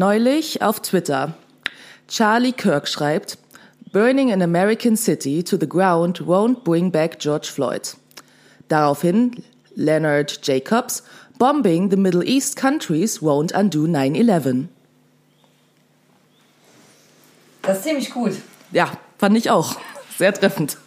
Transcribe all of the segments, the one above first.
Neulich auf Twitter. Charlie Kirk schreibt, Burning an American City to the ground won't bring back George Floyd. Daraufhin Leonard Jacobs, Bombing the Middle East countries won't undo 9-11. Das ist ziemlich gut. Ja, fand ich auch. Sehr treffend.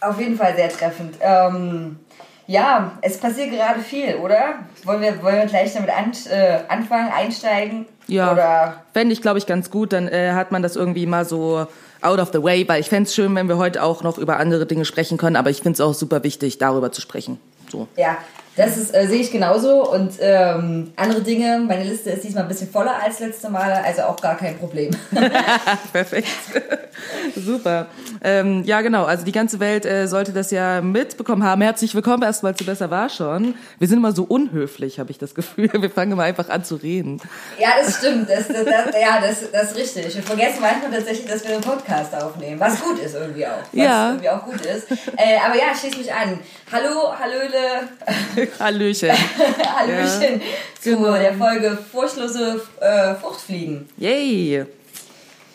Auf jeden Fall sehr treffend. Ähm, ja, es passiert gerade viel, oder? Wollen wir, wollen wir gleich damit an, äh, anfangen, einsteigen? Ja, Oder fände ich, glaube ich, ganz gut. Dann äh, hat man das irgendwie mal so out of the way, weil ich fände es schön, wenn wir heute auch noch über andere Dinge sprechen können, aber ich finde es auch super wichtig, darüber zu sprechen. So. ja, das ist, äh, sehe ich genauso. Und ähm, andere Dinge, meine Liste ist diesmal ein bisschen voller als letzte Mal, also auch gar kein Problem. Perfekt. Super. Ähm, ja, genau. Also die ganze Welt äh, sollte das ja mitbekommen haben. Herzlich willkommen erstmal zu Besser war schon. Wir sind immer so unhöflich, habe ich das Gefühl. Wir fangen immer einfach an zu reden. ja, das stimmt. Das, das, das, ja, das, das ist richtig. Wir vergessen manchmal tatsächlich, dass wir einen Podcast aufnehmen. Was gut ist irgendwie auch. Was Ja. irgendwie auch gut ist. Äh, aber ja, schließ mich an. Hallo, Hallöle, Hallöchen. Hallöchen zu genau. der Folge Furchtlose äh, Fruchtfliegen. Yay.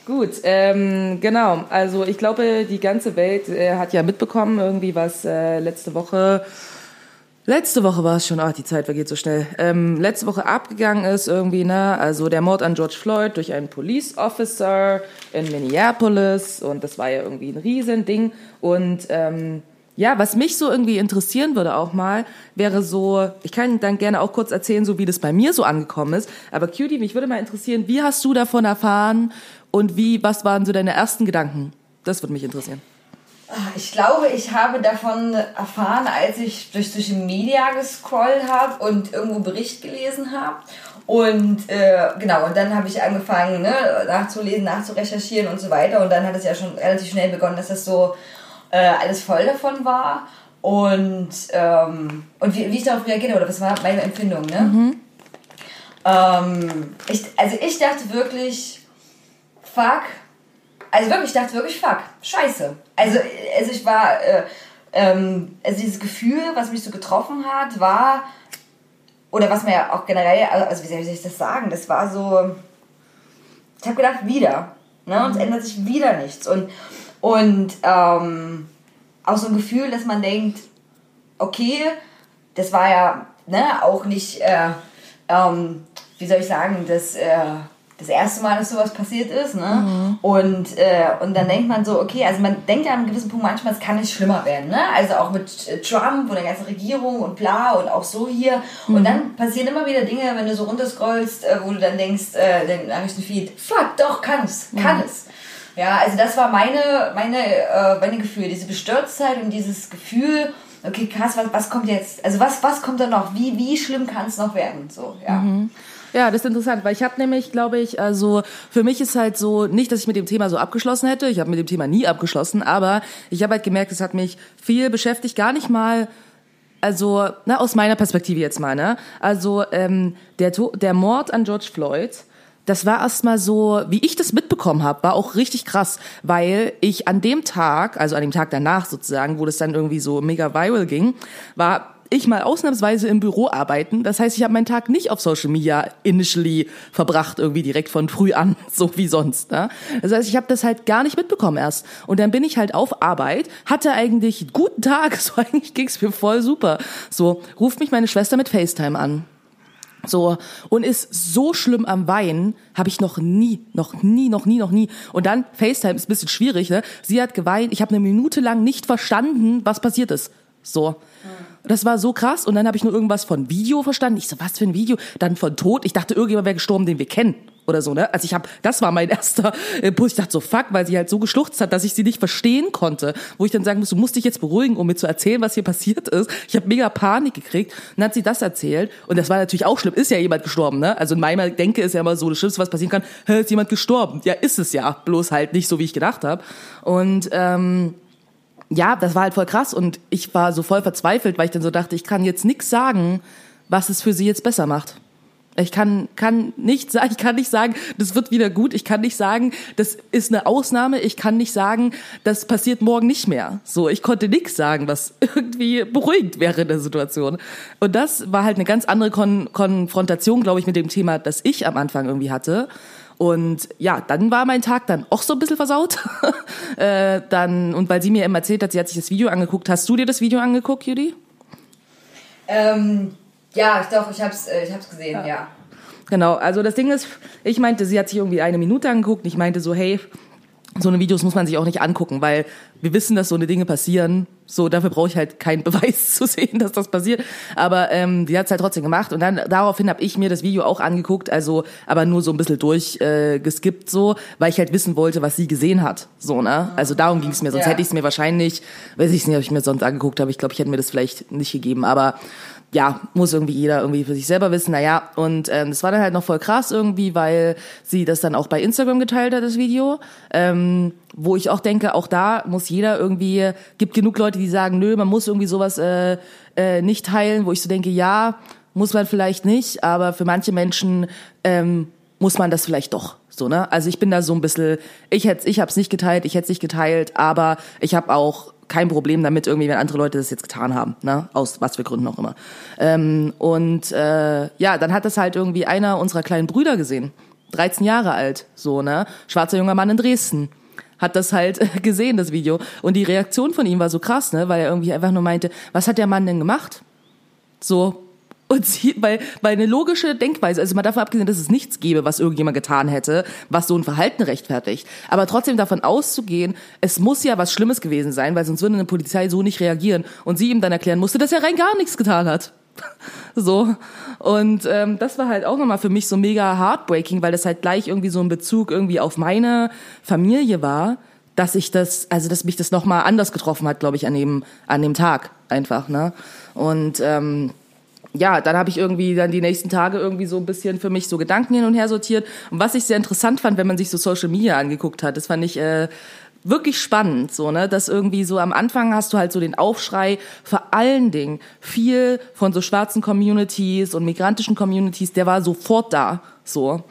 Gut, ähm, genau. Also ich glaube, die ganze Welt äh, hat ja mitbekommen, irgendwie was äh, letzte Woche, letzte Woche war es schon, ach, die Zeit vergeht so schnell, ähm, letzte Woche abgegangen ist irgendwie, ne? Also der Mord an George Floyd durch einen Police Officer in Minneapolis und das war ja irgendwie ein Riesending und ähm, ja, was mich so irgendwie interessieren würde auch mal, wäre so, ich kann dann gerne auch kurz erzählen, so wie das bei mir so angekommen ist. Aber Cutie, mich würde mal interessieren, wie hast du davon erfahren und wie, was waren so deine ersten Gedanken? Das würde mich interessieren. Ich glaube, ich habe davon erfahren, als ich durch Social Media gescrollt habe und irgendwo Bericht gelesen habe. Und äh, genau, und dann habe ich angefangen, ne, nachzulesen, nachzurecherchieren und so weiter. Und dann hat es ja schon relativ schnell begonnen, dass das so äh, alles voll davon war. Und, ähm, und wie, wie ich darauf reagiert habe, oder was war meine Empfindung, ne? Ähm, ich, also ich dachte wirklich, fuck, also wirklich, ich dachte wirklich, fuck, scheiße. Also, also ich war, äh, ähm, also dieses Gefühl, was mich so getroffen hat, war, oder was mir ja auch generell, also wie soll ich das sagen, das war so, ich habe gedacht, wieder. Ne? Und es ändert sich wieder nichts. Und, und ähm, auch so ein Gefühl, dass man denkt, okay, das war ja ne, auch nicht, äh, ähm, wie soll ich sagen, das, äh, das erste Mal, dass sowas passiert ist. Ne? Und, äh, und dann denkt man so, okay, also man denkt ja an einem gewissen Punkt manchmal, es kann nicht schlimmer werden. Ne? Also auch mit äh, Trump und der ganzen Regierung und bla und auch so hier. Und dann passieren immer wieder Dinge, wenn du so runterscrollst, äh, wo du dann denkst, äh, den Nachrichtenfeed, fuck, doch, kann es, kann es. Ja, also das war meine, meine, äh, meine Gefühle, diese Bestürztheit und dieses Gefühl, okay, krass, was, was kommt jetzt? Also was, was kommt da noch? Wie, wie schlimm kann es noch werden? So, ja. Ja, das ist interessant, weil ich habe nämlich, glaube ich, also für mich ist halt so, nicht, dass ich mit dem Thema so abgeschlossen hätte, ich habe mit dem Thema nie abgeschlossen, aber ich habe halt gemerkt, es hat mich viel beschäftigt, gar nicht mal also na, aus meiner Perspektive jetzt mal, ne? Also ähm, der, To- der Mord an George Floyd, das war erstmal so, wie ich das mitbekommen habe, war auch richtig krass, weil ich an dem Tag, also an dem Tag danach sozusagen, wo das dann irgendwie so mega viral ging, war ich mal ausnahmsweise im Büro arbeiten. Das heißt, ich habe meinen Tag nicht auf Social Media initially verbracht, irgendwie direkt von früh an, so wie sonst. Ne? Das heißt, ich habe das halt gar nicht mitbekommen erst. Und dann bin ich halt auf Arbeit, hatte eigentlich guten Tag, so eigentlich ging's mir voll super. So, ruft mich meine Schwester mit FaceTime an. So, und ist so schlimm am Weinen, habe ich noch nie, noch nie, noch nie, noch nie. Und dann, FaceTime ist ein bisschen schwierig, ne? Sie hat geweint, ich habe eine Minute lang nicht verstanden, was passiert ist. So. Das war so krass. Und dann habe ich nur irgendwas von Video verstanden. Ich so, was für ein Video? Dann von Tod. Ich dachte, irgendjemand wäre gestorben, den wir kennen. Oder so, ne? Also ich habe, das war mein erster Impuls. Ich dachte so, fuck, weil sie halt so geschluchzt hat, dass ich sie nicht verstehen konnte. Wo ich dann sagen muss, du musst dich jetzt beruhigen, um mir zu erzählen, was hier passiert ist. Ich habe mega Panik gekriegt. Und dann hat sie das erzählt. Und das war natürlich auch schlimm. Ist ja jemand gestorben, ne? Also in meiner Denke ist ja immer so, das Schlimmste, was passieren kann, hä, ist jemand gestorben. Ja, ist es ja. Bloß halt nicht so, wie ich gedacht habe. Und ähm, ja, das war halt voll krass und ich war so voll verzweifelt, weil ich dann so dachte, ich kann jetzt nichts sagen, was es für sie jetzt besser macht. Ich kann, kann nicht sagen, ich kann nicht sagen, das wird wieder gut. Ich kann nicht sagen, das ist eine Ausnahme. Ich kann nicht sagen, das passiert morgen nicht mehr. So, ich konnte nichts sagen, was irgendwie beruhigend wäre in der Situation. Und das war halt eine ganz andere Kon Konfrontation, glaube ich, mit dem Thema, das ich am Anfang irgendwie hatte. Und ja, dann war mein Tag dann auch so ein bisschen versaut. äh, dann, und weil sie mir eben erzählt hat, sie hat sich das Video angeguckt. Hast du dir das Video angeguckt, Judy? Ähm, ja, doch, ich hab's, äh, ich hab's gesehen, ja. Genau, also das Ding ist, ich meinte, sie hat sich irgendwie eine Minute angeguckt. Ich meinte so, hey, so eine Videos muss man sich auch nicht angucken, weil wir wissen, dass so eine Dinge passieren. So, dafür brauche ich halt keinen Beweis zu sehen, dass das passiert. Aber ähm, die hat's halt trotzdem gemacht. Und dann daraufhin habe ich mir das Video auch angeguckt, also aber nur so ein bisschen durchgeskippt, äh, so, weil ich halt wissen wollte, was sie gesehen hat. So, ne? Also darum ging es mir. Sonst Ja. hätte ich es mir wahrscheinlich, weiß ich nicht, ob ich mir sonst angeguckt habe. Ich glaube, ich hätte mir das vielleicht nicht gegeben. Aber ja, muss irgendwie jeder irgendwie für sich selber wissen. Naja, und ähm, das war dann halt noch voll krass irgendwie, weil sie das dann auch bei Instagram geteilt hat, das Video. Ähm, wo ich auch denke, auch da muss jeder irgendwie, gibt genug Leute, die sagen, nö, man muss irgendwie sowas äh, äh, nicht teilen, wo ich so denke, ja, muss man vielleicht nicht, aber für manche Menschen ähm, muss man das vielleicht doch. So, ne? Also ich bin da so ein bisschen, ich hätte ich hab's nicht geteilt, ich hätte nicht geteilt, aber ich habe auch kein Problem damit, irgendwie, wenn andere Leute das jetzt getan haben, ne? Aus was für Gründen auch immer. Ähm, und äh, ja, dann hat das halt irgendwie einer unserer kleinen Brüder gesehen. 13 Jahre alt, so, ne? Schwarzer junger Mann in Dresden. Hat das halt gesehen, das Video. Und die Reaktion von ihm war so krass, ne? Weil er irgendwie einfach nur meinte, was hat der Mann denn gemacht? So. Und sie, weil, weil eine logische Denkweise, also mal davon abgesehen, dass es nichts gäbe, was irgendjemand getan hätte, was so ein Verhalten rechtfertigt. Aber trotzdem davon auszugehen, es muss ja was Schlimmes gewesen sein, weil sonst würde eine Polizei so nicht reagieren. Und sie ihm dann erklären musste, dass er rein gar nichts getan hat. So. Und ähm, das war halt auch nochmal für mich so mega heartbreaking, weil das halt gleich irgendwie so ein Bezug irgendwie auf meine Familie war, dass ich das, also dass mich das nochmal anders getroffen hat, glaube ich, an dem, an dem Tag einfach, ne? Und ähm, ja, dann habe ich irgendwie dann die nächsten Tage irgendwie so ein bisschen für mich so Gedanken hin und her sortiert. Und was ich sehr interessant fand, wenn man sich so Social Media angeguckt hat, das fand ich äh, wirklich spannend, so ne, dass irgendwie so am Anfang hast du halt so den Aufschrei, vor allen Dingen viel von so schwarzen Communities und migrantischen Communities, der war sofort da, so.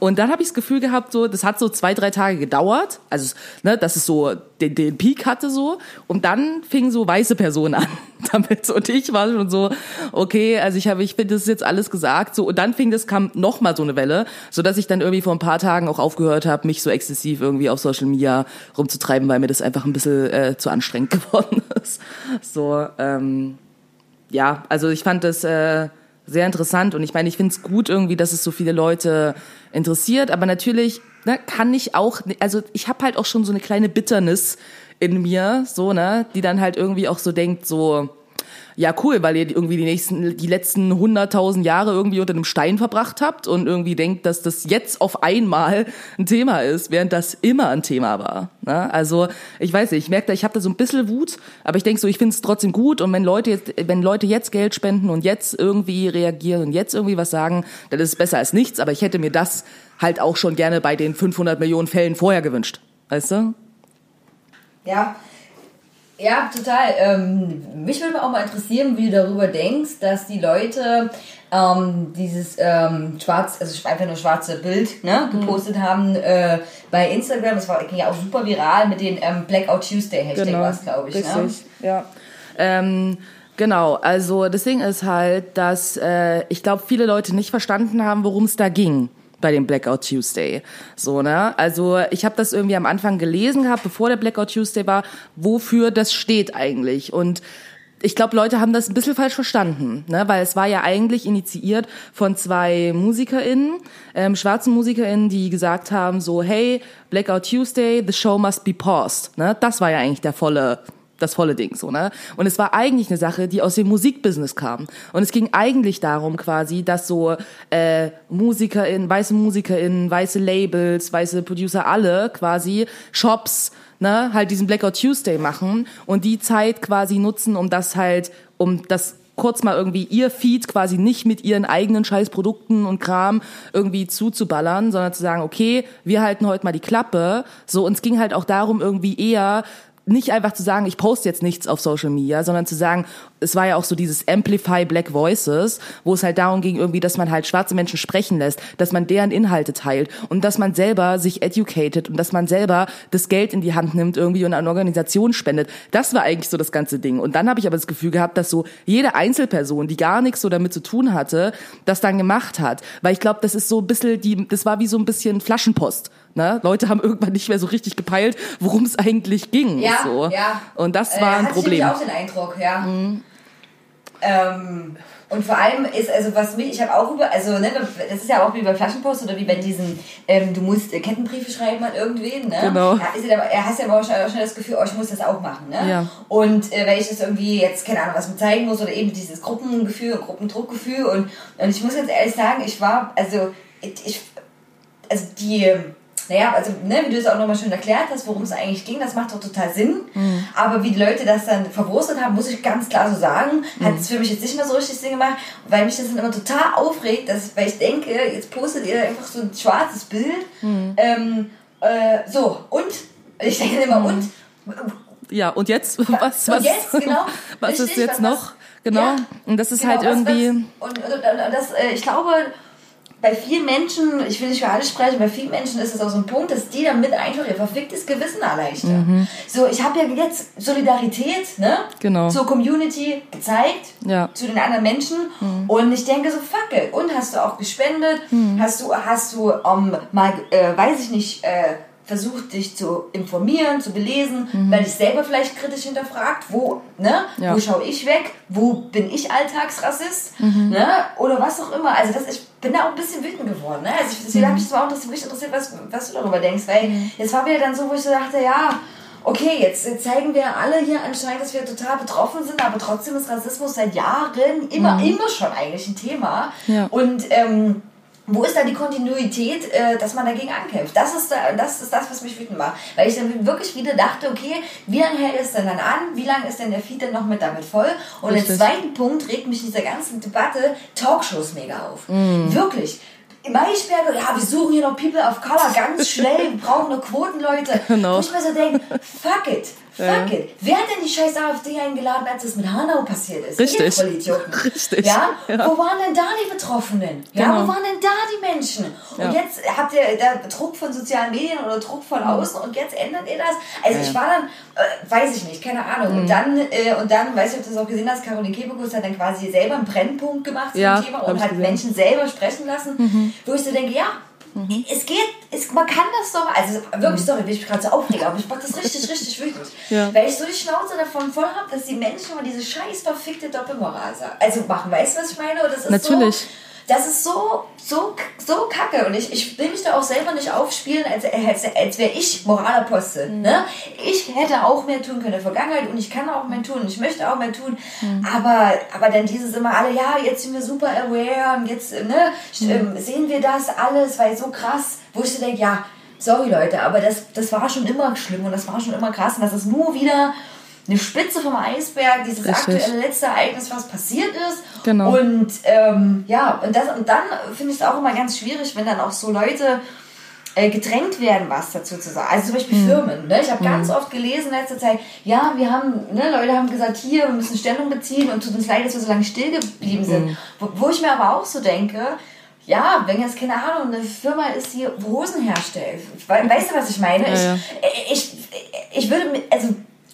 Und dann habe ich das Gefühl gehabt, so, das hat so zwei, drei Tage gedauert, also ne, dass es so den, den Peak hatte so. Und dann fingen so weiße Personen an damit. Und ich war schon so, okay, also ich habe, ich finde, das ist jetzt alles gesagt. So, und dann fing das, kam noch mal so eine Welle, so dass ich dann irgendwie vor ein paar Tagen auch aufgehört habe, mich so exzessiv irgendwie auf Social Media rumzutreiben, weil mir das einfach ein bisschen äh, zu anstrengend geworden ist. So, ähm, ja, also ich fand das äh, sehr interessant. Und ich meine, ich finde es gut irgendwie, dass es so viele Leute interessiert, aber natürlich ne, kann ich auch, also ich habe halt auch schon so eine kleine Bitternis in mir, so ne, die dann halt irgendwie auch so denkt, so ja cool, weil ihr irgendwie die nächsten, die letzten 100.000 Jahre irgendwie unter einem Stein verbracht habt und irgendwie denkt, dass das jetzt auf einmal ein Thema ist, während das immer ein Thema war. Ne? Also ich weiß nicht, ich merke da, ich habe da so ein bisschen Wut, aber ich denke so, ich finde es trotzdem gut und wenn Leute jetzt, wenn Leute jetzt Geld spenden und jetzt irgendwie reagieren und jetzt irgendwie was sagen, dann ist es besser als nichts, aber ich hätte mir das halt auch schon gerne bei den 500 Millionen Fällen vorher gewünscht. Weißt du? Ja, ja, total. Ähm, mich würde auch mal interessieren, wie du darüber denkst, dass die Leute ähm, dieses ähm, schwarz, also einfach nur schwarze Bild ne, gepostet haben äh, bei Instagram. Das war ging ja auch super viral mit den ähm, Blackout Tuesday Hashtag was, glaube ich. Ne? Richtig, ja. Ähm, genau, also das Ding ist halt, dass äh, ich glaube, viele Leute nicht verstanden haben, worum es da ging bei dem Blackout Tuesday. So, ne? Also ich habe das irgendwie am Anfang gelesen gehabt, bevor der Blackout Tuesday war, wofür das steht eigentlich. Und ich glaube, Leute haben das ein bisschen falsch verstanden, ne? weil es war ja eigentlich initiiert von zwei MusikerInnen, ähm, schwarzen MusikerInnen, die gesagt haben so, hey, Blackout Tuesday, the show must be paused. Ne? Das war ja eigentlich der volle das volle Ding so, ne? Und es war eigentlich eine Sache, die aus dem Musikbusiness kam. Und es ging eigentlich darum quasi, dass so äh, MusikerInnen, weiße MusikerInnen, weiße Labels, weiße Producer alle quasi Shops ne, halt diesen Blackout Tuesday machen und die Zeit quasi nutzen, um das halt, um das kurz mal irgendwie ihr Feed quasi nicht mit ihren eigenen Scheißprodukten und Kram irgendwie zuzuballern, sondern zu sagen, okay, wir halten heute mal die Klappe. So, uns ging halt auch darum, irgendwie eher nicht einfach zu sagen, ich poste jetzt nichts auf Social Media, sondern zu sagen, es war ja auch so dieses Amplify Black Voices, wo es halt darum ging, irgendwie, dass man halt schwarze Menschen sprechen lässt, dass man deren Inhalte teilt und dass man selber sich educated und dass man selber das Geld in die Hand nimmt irgendwie und an Organisation spendet. Das war eigentlich so das ganze Ding. Und dann habe ich aber das Gefühl gehabt, dass so jede Einzelperson, die gar nichts so damit zu tun hatte, das dann gemacht hat. Weil ich glaube, das ist so ein bisschen die, das war wie so ein bisschen Flaschenpost. Ne? Leute haben irgendwann nicht mehr so richtig gepeilt, worum es eigentlich ging. Ja, so. ja. Und das Äh, war ein hatte Problem. Ich auch den Eindruck, ja. Ähm, und vor allem ist, also was mich, ich habe auch über, also ne, das ist ja auch wie bei Flaschenpost oder wie bei diesen, ähm, du musst äh, Kettenbriefe schreiben an irgendwen, ne? Genau. Ja, ist ja, aber- er hast ja aber auch schon das Gefühl, oh, ich muss das auch machen, ne? Ja. Und äh, weil ich das irgendwie jetzt, keine Ahnung, was mir zeigen muss oder eben dieses Gruppengefühl, Gruppendruckgefühl und, und ich muss ganz ehrlich sagen, ich war, also ich, also die, naja, also ne, wie du es auch nochmal schön erklärt hast, worum es eigentlich ging, das macht doch total Sinn. Aber wie die Leute das dann verwurstet haben, muss ich ganz klar so sagen, hat es für mich jetzt nicht mehr so richtig Sinn gemacht, weil mich das dann immer total aufregt, dass, weil ich denke, jetzt postet ihr einfach so ein schwarzes Bild. Ähm, äh, so, und? Ich denke immer, und? Ja, und jetzt? Was, Und was, jetzt, genau. was ist Richtig, jetzt was- noch? Genau. Ja, und das ist genau, halt irgendwie. Was, und, und, und das, äh, ich glaube, bei vielen Menschen, ich will nicht für alle sprechen, bei vielen Menschen ist es auch so ein Punkt, dass die damit einfach ihr verficktes Gewissen erleichtern. So, ich habe ja jetzt Solidarität ne, Genau. zur Community gezeigt, Ja. zu den anderen Menschen und ich denke so, fuck it. Und hast du auch gespendet? Hast du, hast du um, mal, äh, weiß ich nicht, äh, versucht dich zu informieren, zu belesen, weil dich selber vielleicht kritisch hinterfragt, wo, ne, Ja. wo schaue ich weg, wo bin ich Alltagsrassist, ne, oder was auch immer. Also das, ich bin da auch ein bisschen wütend geworden, ne. Also ich, deswegen hat mich das auch interessiert, mich interessiert, was, was du darüber denkst, weil jetzt war wieder dann so, wo ich so dachte, ja, okay, jetzt, jetzt zeigen wir alle hier anscheinend, dass wir total betroffen sind, aber trotzdem ist Rassismus seit Jahren immer, immer schon eigentlich ein Thema. Ja. Und ähm, wo ist da die Kontinuität, äh, dass man dagegen ankämpft? Das ist, da, das ist das, was mich wütend macht. Weil ich dann wirklich wieder dachte, okay, wie lange hält es denn dann an? Wie lange ist denn der Feed dann noch mit damit voll? Und Richtig. im zweiten Punkt regt mich in dieser ganzen Debatte Talkshows mega auf. Mm. Wirklich. Maischberger, ja, wir suchen hier noch People of Color ganz schnell, wir brauchen noch Quotenleute. Genau. Wo ich mir so denke, fuck it, fuck it. Wer hat denn die scheiß AfD eingeladen, als es mit Hanau passiert ist? Richtig. Richtig. Ja? Ja. Wo waren denn da die Betroffenen? Ja, Genau. wo waren denn da die Menschen? Und Ja. jetzt habt ihr da Druck von sozialen Medien oder Druck von außen und jetzt ändert ihr das? Also ich war dann, äh, weiß ich nicht, keine Ahnung. Mhm. Und dann, äh, und dann, weiß ich, ob du das auch gesehen hast, Caroline Kebekus hat dann quasi selber einen Brennpunkt gemacht zu Ja, dem Thema und hat gesehen. Mhm. Menschen selber sprechen lassen, wo ich so denke, ja, es geht, es, man kann das doch, also wirklich, sorry, bin ich mich gerade so aufregen, aber ich mach das richtig, richtig wütend. Mhm. Ja. Weil ich so die Schnauze davon voll habe, dass die Menschen immer diese scheiß verfickte Doppelmoral sagen. Also machen, weißt du, was ich meine? Und das ist Natürlich. So, das ist so, so, so kacke. Und ich, ich will mich da auch selber nicht aufspielen, als, als, als wäre ich Moralapostel. Mhm. Ne? Ich hätte auch mehr tun können in der Vergangenheit und ich kann auch mehr tun und ich möchte auch mehr tun. Mhm. Aber, aber dann dieses immer alle, ja, jetzt sind wir super aware und jetzt ne, Mhm. ähm, sehen wir das alles, weil so krass, wo ich so denke, ja, sorry Leute, aber das, das war schon immer schlimm und das war schon immer krass und das ist nur wieder eine Spitze vom Eisberg, dieses Richtig. aktuelle letzte Ereignis, was passiert ist. Genau. Und ähm, ja, und, das, und dann finde ich es auch immer ganz schwierig, wenn dann auch so Leute äh, gedrängt werden, was dazu zu sagen. Also zum Beispiel Firmen. Ne? Ich habe ganz oft gelesen in letzter Zeit, ja, wir haben, ne, Leute haben gesagt, hier, wir müssen Stellung beziehen und tut uns leid, dass wir so lange still geblieben sind. Wo, wo ich mir aber auch so denke, ja, wenn jetzt, keine Ahnung, eine Firma ist, die Hosen herstellt. We weißt du, was ich meine? Ja, ja. Ich, ich, ich würde, also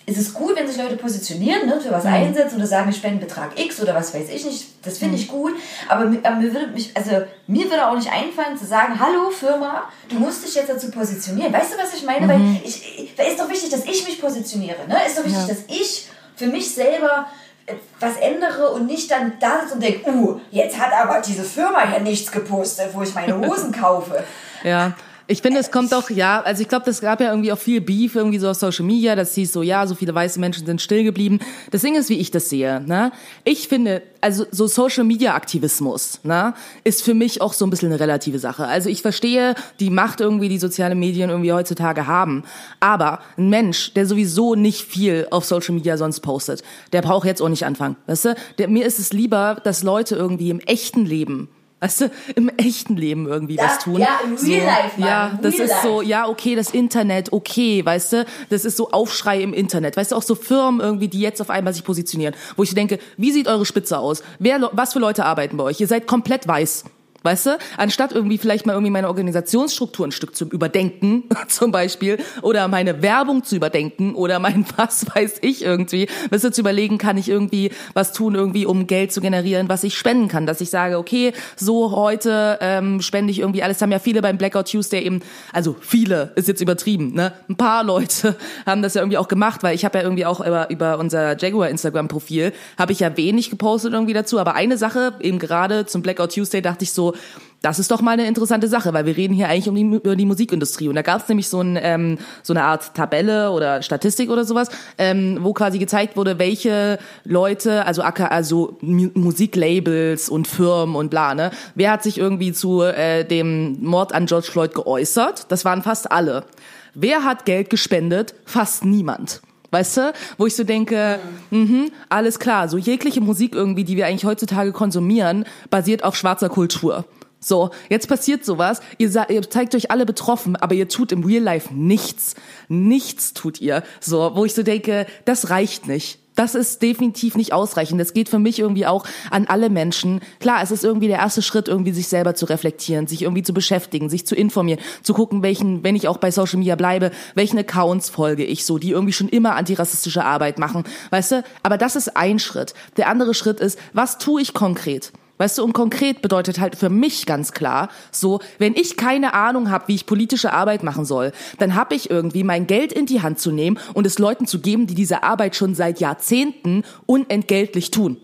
es ist gut, wenn sich Leute positionieren, ne, für was einsetzen oder sagen, wir spenden Betrag X oder was weiß ich nicht. Das finde ich gut. Aber mir, aber mir würde mich, also mir würde auch nicht einfallen zu sagen, hallo Firma, du musst dich jetzt dazu positionieren. Weißt du, was ich meine? Weil ich, ich, ist doch wichtig, dass ich mich positioniere. Ne? Ist doch wichtig, Ja. dass ich für mich selber äh, was ändere und nicht dann da sitze und denke, uh, jetzt hat aber diese Firma ja nichts gepostet, wo ich meine Hosen kaufe. Ja. Ich finde, es kommt auch, ja, also ich glaube, das gab ja irgendwie auch viel Beef irgendwie so auf Social Media, das hieß so, ja, so viele weiße Menschen sind still geblieben. Das Ding ist, wie ich das sehe, ne? Ich finde, also so Social Media Aktivismus, ne, ist für mich auch so ein bisschen eine relative Sache. Also ich verstehe die Macht irgendwie, die soziale Medien irgendwie heutzutage haben. Aber ein Mensch, der sowieso nicht viel auf Social Media sonst postet, der braucht jetzt auch nicht anfangen, weißt du? Der, mir ist es lieber, dass Leute irgendwie im echten Leben Weißt du, im echten Leben irgendwie Ja, was tun. ja, im so, Real Life, Mann, Ja, das Real ist so, Life. ja, okay, das Internet, okay, weißt du, das ist so Aufschrei im Internet. Weißt du, auch so Firmen irgendwie, die jetzt auf einmal sich positionieren, wo ich denke, wie sieht eure Spitze aus? Wer, was für Leute arbeiten bei euch? Ihr seid komplett weiß. Weißt du, anstatt irgendwie vielleicht mal irgendwie meine Organisationsstruktur ein Stück zu überdenken, zum Beispiel, oder meine Werbung zu überdenken, oder mein was weiß ich irgendwie, weißt du, zu überlegen, kann ich irgendwie was tun, irgendwie, um Geld zu generieren, was ich spenden kann, dass ich sage, okay, so heute ähm, spende ich irgendwie alles, haben ja viele beim Blackout Tuesday eben, also viele, ist jetzt übertrieben, ne, ein paar Leute haben das ja irgendwie auch gemacht, weil ich habe ja irgendwie auch über, über unser Jaguar Instagram Profil, habe ich ja wenig gepostet irgendwie dazu, aber eine Sache, eben gerade zum Blackout Tuesday dachte ich so, das ist doch mal eine interessante Sache, weil wir reden hier eigentlich um die, über die Musikindustrie. Und da gab es nämlich so, ein, ähm, so eine Art Tabelle oder Statistik oder sowas, ähm, wo quasi gezeigt wurde, welche Leute, also, also Mu- Musiklabels und Firmen und bla, ne, wer hat sich irgendwie zu äh, dem Mord an George Floyd geäußert? Das waren fast alle. Wer hat Geld gespendet? Fast niemand. Weißt du, wo ich so denke, mhm, alles klar, so jegliche Musik irgendwie, die wir eigentlich heutzutage konsumieren, basiert auf schwarzer Kultur. So, jetzt passiert sowas, ihr, ihr zeigt euch alle betroffen, aber ihr tut im Real Life nichts. Nichts tut ihr. So, wo ich so denke, das reicht nicht. Das ist definitiv nicht ausreichend. Das geht für mich irgendwie auch an alle Menschen. Klar, es ist irgendwie der erste Schritt, irgendwie sich selber zu reflektieren, sich irgendwie zu beschäftigen, sich zu informieren, zu gucken, welchen, wenn ich auch bei Social Media bleibe, welchen Accounts folge ich so, die irgendwie schon immer antirassistische Arbeit machen. Weißt du? Aber das ist ein Schritt. Der andere Schritt ist, was tue ich konkret? Weißt du, und konkret bedeutet halt für mich ganz klar, so, wenn ich keine Ahnung habe, wie ich politische Arbeit machen soll, dann habe ich irgendwie mein Geld in die Hand zu nehmen und es Leuten zu geben, die diese Arbeit schon seit Jahrzehnten unentgeltlich tun.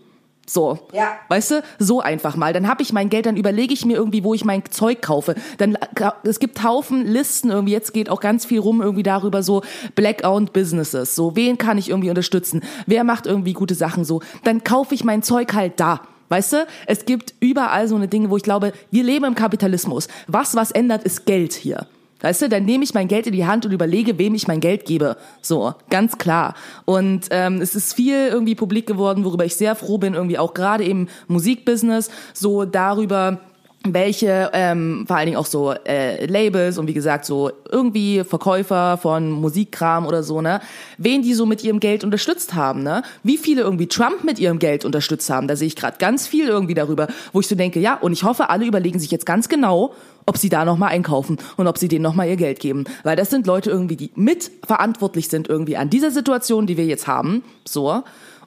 So. Ja. Weißt du, so einfach mal. Dann habe ich mein Geld, dann überlege ich mir irgendwie, wo ich mein Zeug kaufe. Dann es gibt Haufen Listen irgendwie. Jetzt geht auch ganz viel rum irgendwie darüber so Black-owned Businesses. So, wen kann ich irgendwie unterstützen? Wer macht irgendwie gute Sachen so? Dann kaufe ich mein Zeug halt da. Weißt du, es gibt überall so eine Dinge, wo ich glaube, wir leben im Kapitalismus. Was was ändert, ist Geld hier. Weißt du, dann nehme ich mein Geld in die Hand und überlege, wem ich mein Geld gebe. So, ganz klar. Und ähm, es ist viel irgendwie publik geworden, worüber ich sehr froh bin, irgendwie auch gerade im Musikbusiness, so darüber, welche ähm, vor allen Dingen auch so äh, Labels und wie gesagt so irgendwie Verkäufer von Musikkram oder so ne? Wen die so mit ihrem Geld unterstützt haben ne? Wie viele irgendwie Trump mit ihrem Geld unterstützt haben da sehe ich gerade ganz viel irgendwie darüber wo ich so denke ja und ich hoffe alle überlegen sich jetzt ganz genau ob sie da noch mal einkaufen und ob sie denen noch mal ihr Geld geben. Weil das sind Leute irgendwie die mit verantwortlich sind irgendwie an dieser Situation die wir jetzt haben so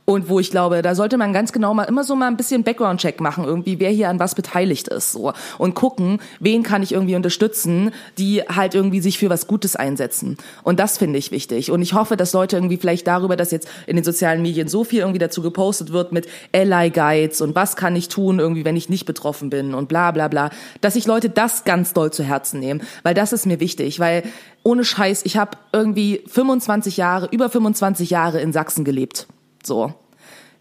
und wo ich glaube, da sollte man ganz genau mal immer so mal ein bisschen Background-Check machen, irgendwie, wer hier an was beteiligt ist, so. Und gucken, wen kann ich irgendwie unterstützen, die halt irgendwie sich für was Gutes einsetzen. Und das finde ich wichtig. Und ich hoffe, dass Leute irgendwie vielleicht darüber, dass jetzt in den sozialen Medien so viel irgendwie dazu gepostet wird mit Ally Guides und was kann ich tun irgendwie, wenn ich nicht betroffen bin und bla, bla, bla, dass sich Leute das ganz doll zu Herzen nehmen. Weil das ist mir wichtig, weil ohne Scheiß, ich habe irgendwie 25 Jahre, über 25 Jahre in Sachsen gelebt. So.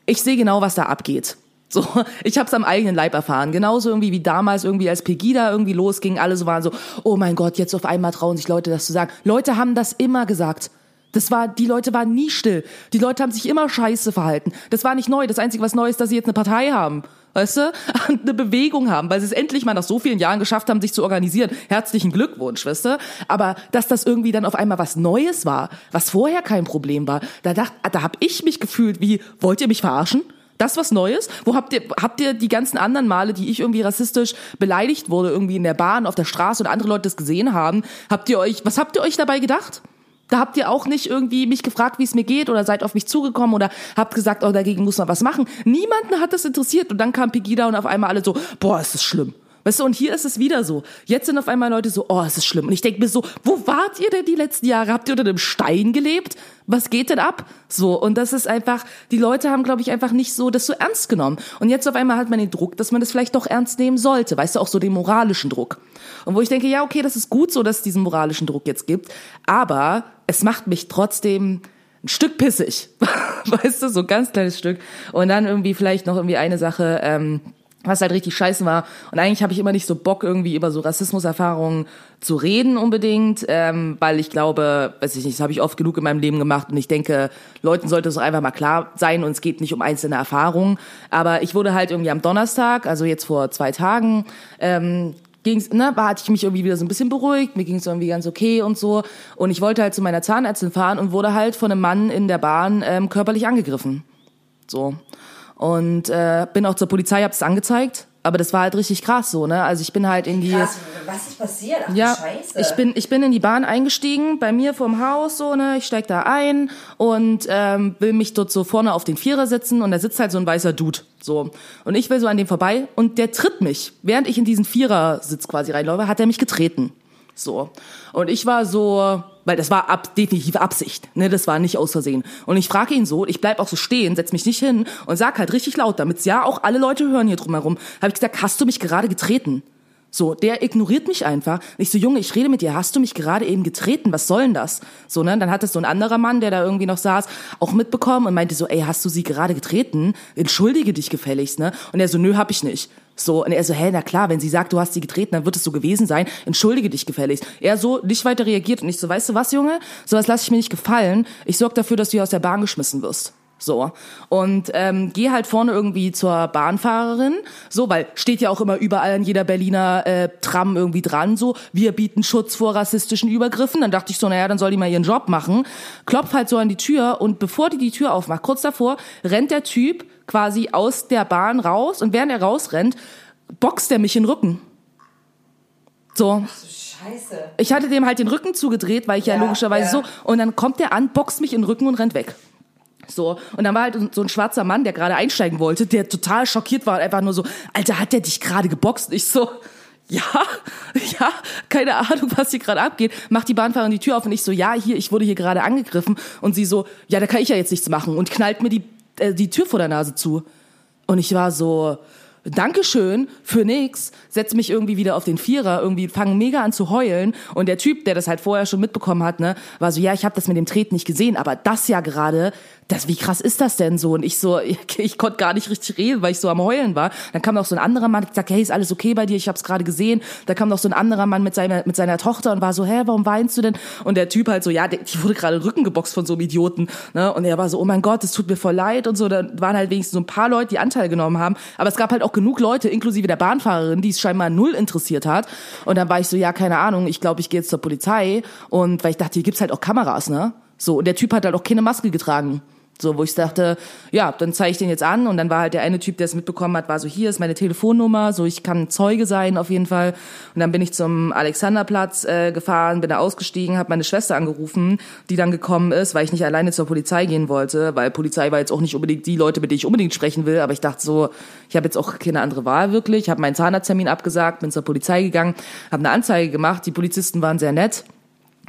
Ich sehe genau, was da abgeht. So, ich habe es am eigenen Leib erfahren. Genauso irgendwie wie damals irgendwie als Pegida irgendwie losging, alle so waren so, oh mein Gott, jetzt auf einmal trauen sich Leute das zu sagen. Leute haben das immer gesagt. Das war, die Leute waren nie still. Die Leute haben sich immer scheiße verhalten. Das war nicht neu. Das Einzige, was neu ist, dass sie jetzt eine Partei haben. Weißt du? Und eine Bewegung haben, weil sie es endlich mal nach so vielen Jahren geschafft haben, sich zu organisieren. Herzlichen Glückwunsch, weißt du? Aber dass das irgendwie dann auf einmal was Neues war, was vorher kein Problem war, da dacht, da hab ich mich gefühlt wie, wollt ihr mich verarschen? Das was Neues? Wo habt ihr, habt ihr die ganzen anderen Male, die ich irgendwie rassistisch beleidigt wurde, irgendwie in der Bahn, auf der Straße und andere Leute das gesehen haben, habt ihr euch, was habt ihr euch dabei gedacht? Da habt ihr auch nicht irgendwie mich gefragt, wie es mir geht oder seid auf mich zugekommen oder habt gesagt, oh, dagegen muss man was machen. Niemanden hat das interessiert und dann kam Pegida und auf einmal alle so, boah, ist das schlimm. Weißt du, und hier ist es wieder so. Jetzt sind auf einmal Leute so, oh, es ist schlimm. Und ich denke mir so, wo wart ihr denn die letzten Jahre? Habt ihr unter einem Stein gelebt? Was geht denn ab? So, und das ist einfach, die Leute haben, glaube ich, einfach nicht so das so ernst genommen. Und jetzt auf einmal hat man den Druck, dass man das vielleicht doch ernst nehmen sollte. Weißt du, auch so den moralischen Druck. Und wo ich denke, ja, okay, das ist gut so, dass es diesen moralischen Druck jetzt gibt. Aber es macht mich trotzdem ein Stück pissig. weißt du, so ein ganz kleines Stück. Und dann irgendwie vielleicht noch irgendwie eine Sache, ähm, was halt richtig scheiße war. Und eigentlich habe ich immer nicht so Bock, irgendwie über so Rassismuserfahrungen zu reden unbedingt, ähm, weil ich glaube, weiß ich nicht, das habe ich oft genug in meinem Leben gemacht und ich denke, Leuten sollte es auch einfach mal klar sein und es geht nicht um einzelne Erfahrungen. Aber ich wurde halt irgendwie am Donnerstag, also jetzt vor zwei Tagen, ähm, ging's, ne, war, hatte ich mich irgendwie wieder so ein bisschen beruhigt, mir ging es irgendwie ganz okay und so. Und ich wollte halt zu meiner Zahnärztin fahren und wurde halt von einem Mann in der Bahn ähm, körperlich angegriffen. So. Und äh, bin auch zur Polizei, hab's angezeigt. Aber das war halt richtig krass so, ne? Also ich bin halt in die. Krass, was ist passiert? Ach, Ja, Scheiße. ich bin ich bin in die Bahn eingestiegen, bei mir vorm Haus so, ne, ich steig da ein und ähm, will mich dort so vorne auf den Vierer sitzen und da sitzt halt so ein weißer Dude, so. Und ich will so an dem vorbei und der tritt mich, während ich in diesen Vierersitz quasi reinläufe, hat er mich getreten. So. Und ich war so, weil das war ab, definitiv Absicht, ne, das war nicht aus Versehen. Und ich frage ihn so, ich bleib auch so stehen, setz mich nicht hin und sag halt richtig laut, damit's ja auch alle Leute hören hier drumherum, habe ich gesagt, hast du mich gerade getreten? So, der ignoriert mich einfach. Ich so, Junge, ich rede mit dir, hast du mich gerade eben getreten? Was soll denn das? So, ne? Dann hat es so ein anderer Mann, der da irgendwie noch saß, auch mitbekommen und meinte so, ey, hast du sie gerade getreten? Entschuldige dich gefälligst, ne? Und er so, nö, hab ich nicht. So, und er so, hä, na klar, wenn sie sagt, du hast sie getreten, dann wird es so gewesen sein. Entschuldige dich gefälligst. Er so nicht weiter reagiert und ich so, weißt du was, Junge? So was lasse ich mir nicht gefallen. Ich sorg dafür, dass du hier aus der Bahn geschmissen wirst. So. Und ähm, geh halt vorne irgendwie zur Bahnfahrerin, so, weil steht ja auch immer überall an jeder Berliner äh, Tram irgendwie dran, so, wir bieten Schutz vor rassistischen Übergriffen. Dann dachte ich so, naja, dann soll die mal ihren Job machen. Klopf halt so an die Tür und bevor die die Tür aufmacht, kurz davor, rennt der Typ quasi aus der Bahn raus und während er rausrennt, boxt er mich in den Rücken. So. Scheiße. Ich hatte dem halt den Rücken zugedreht, weil ich ja, Ja, logischerweise ja. so. Und dann kommt der an, boxt mich in den Rücken und rennt weg. So. Und dann war halt so ein schwarzer Mann, der gerade einsteigen wollte, der total schockiert war und einfach nur so, Alter, hat der dich gerade geboxt? Ich so, ja, ja, keine Ahnung, was hier gerade abgeht. Macht die Bahnfahrerin die Tür auf und ich so, ja, hier, ich wurde hier gerade angegriffen. Und sie so, ja, da kann ich ja jetzt nichts machen. Und knallt mir die, äh, die Tür vor der Nase zu. Und ich war so, Dankeschön für nix, setz mich irgendwie wieder auf den Vierer, irgendwie fangen mega an zu heulen und der Typ, der das halt vorher schon mitbekommen hat, ne, war so, ja, ich habe das mit dem Treten nicht gesehen, aber das ja gerade, das wie krass ist das denn so und ich so, ich, ich konnte gar nicht richtig reden, weil ich so am heulen war. Dann kam noch so ein anderer Mann, ich sagte, hey, ist alles okay bei dir? Ich habe es gerade gesehen. Da kam noch so ein anderer Mann mit seiner mit seiner Tochter und war so, hä, warum weinst du denn? Und der Typ halt so, ja, die wurde gerade Rücken geboxt von so einem Idioten, ne? Und er war so, oh mein Gott, es tut mir voll leid und so. Da waren halt wenigstens so ein paar Leute, die Anteil genommen haben, aber es gab halt auch genug Leute, inklusive der Bahnfahrerin, die es scheinbar null interessiert hat. Und dann war ich so, ja, keine Ahnung, ich glaube, ich gehe jetzt zur Polizei und weil ich dachte, hier gibt's halt auch Kameras, ne? So, und der Typ hat halt auch keine Maske getragen. So, wo ich dachte, ja, dann zeige ich den jetzt an. Und dann war halt der eine Typ, der es mitbekommen hat, war so, hier ist meine Telefonnummer, so ich kann Zeuge sein auf jeden Fall. Und dann bin ich zum Alexanderplatz äh, gefahren, bin da ausgestiegen, habe meine Schwester angerufen, die dann gekommen ist, weil ich nicht alleine zur Polizei gehen wollte, weil Polizei war jetzt auch nicht unbedingt die Leute, mit denen ich unbedingt sprechen will. Aber ich dachte so, ich habe jetzt auch keine andere Wahl wirklich. habe meinen Zahnarzttermin abgesagt, bin zur Polizei gegangen, habe eine Anzeige gemacht. Die Polizisten waren sehr nett.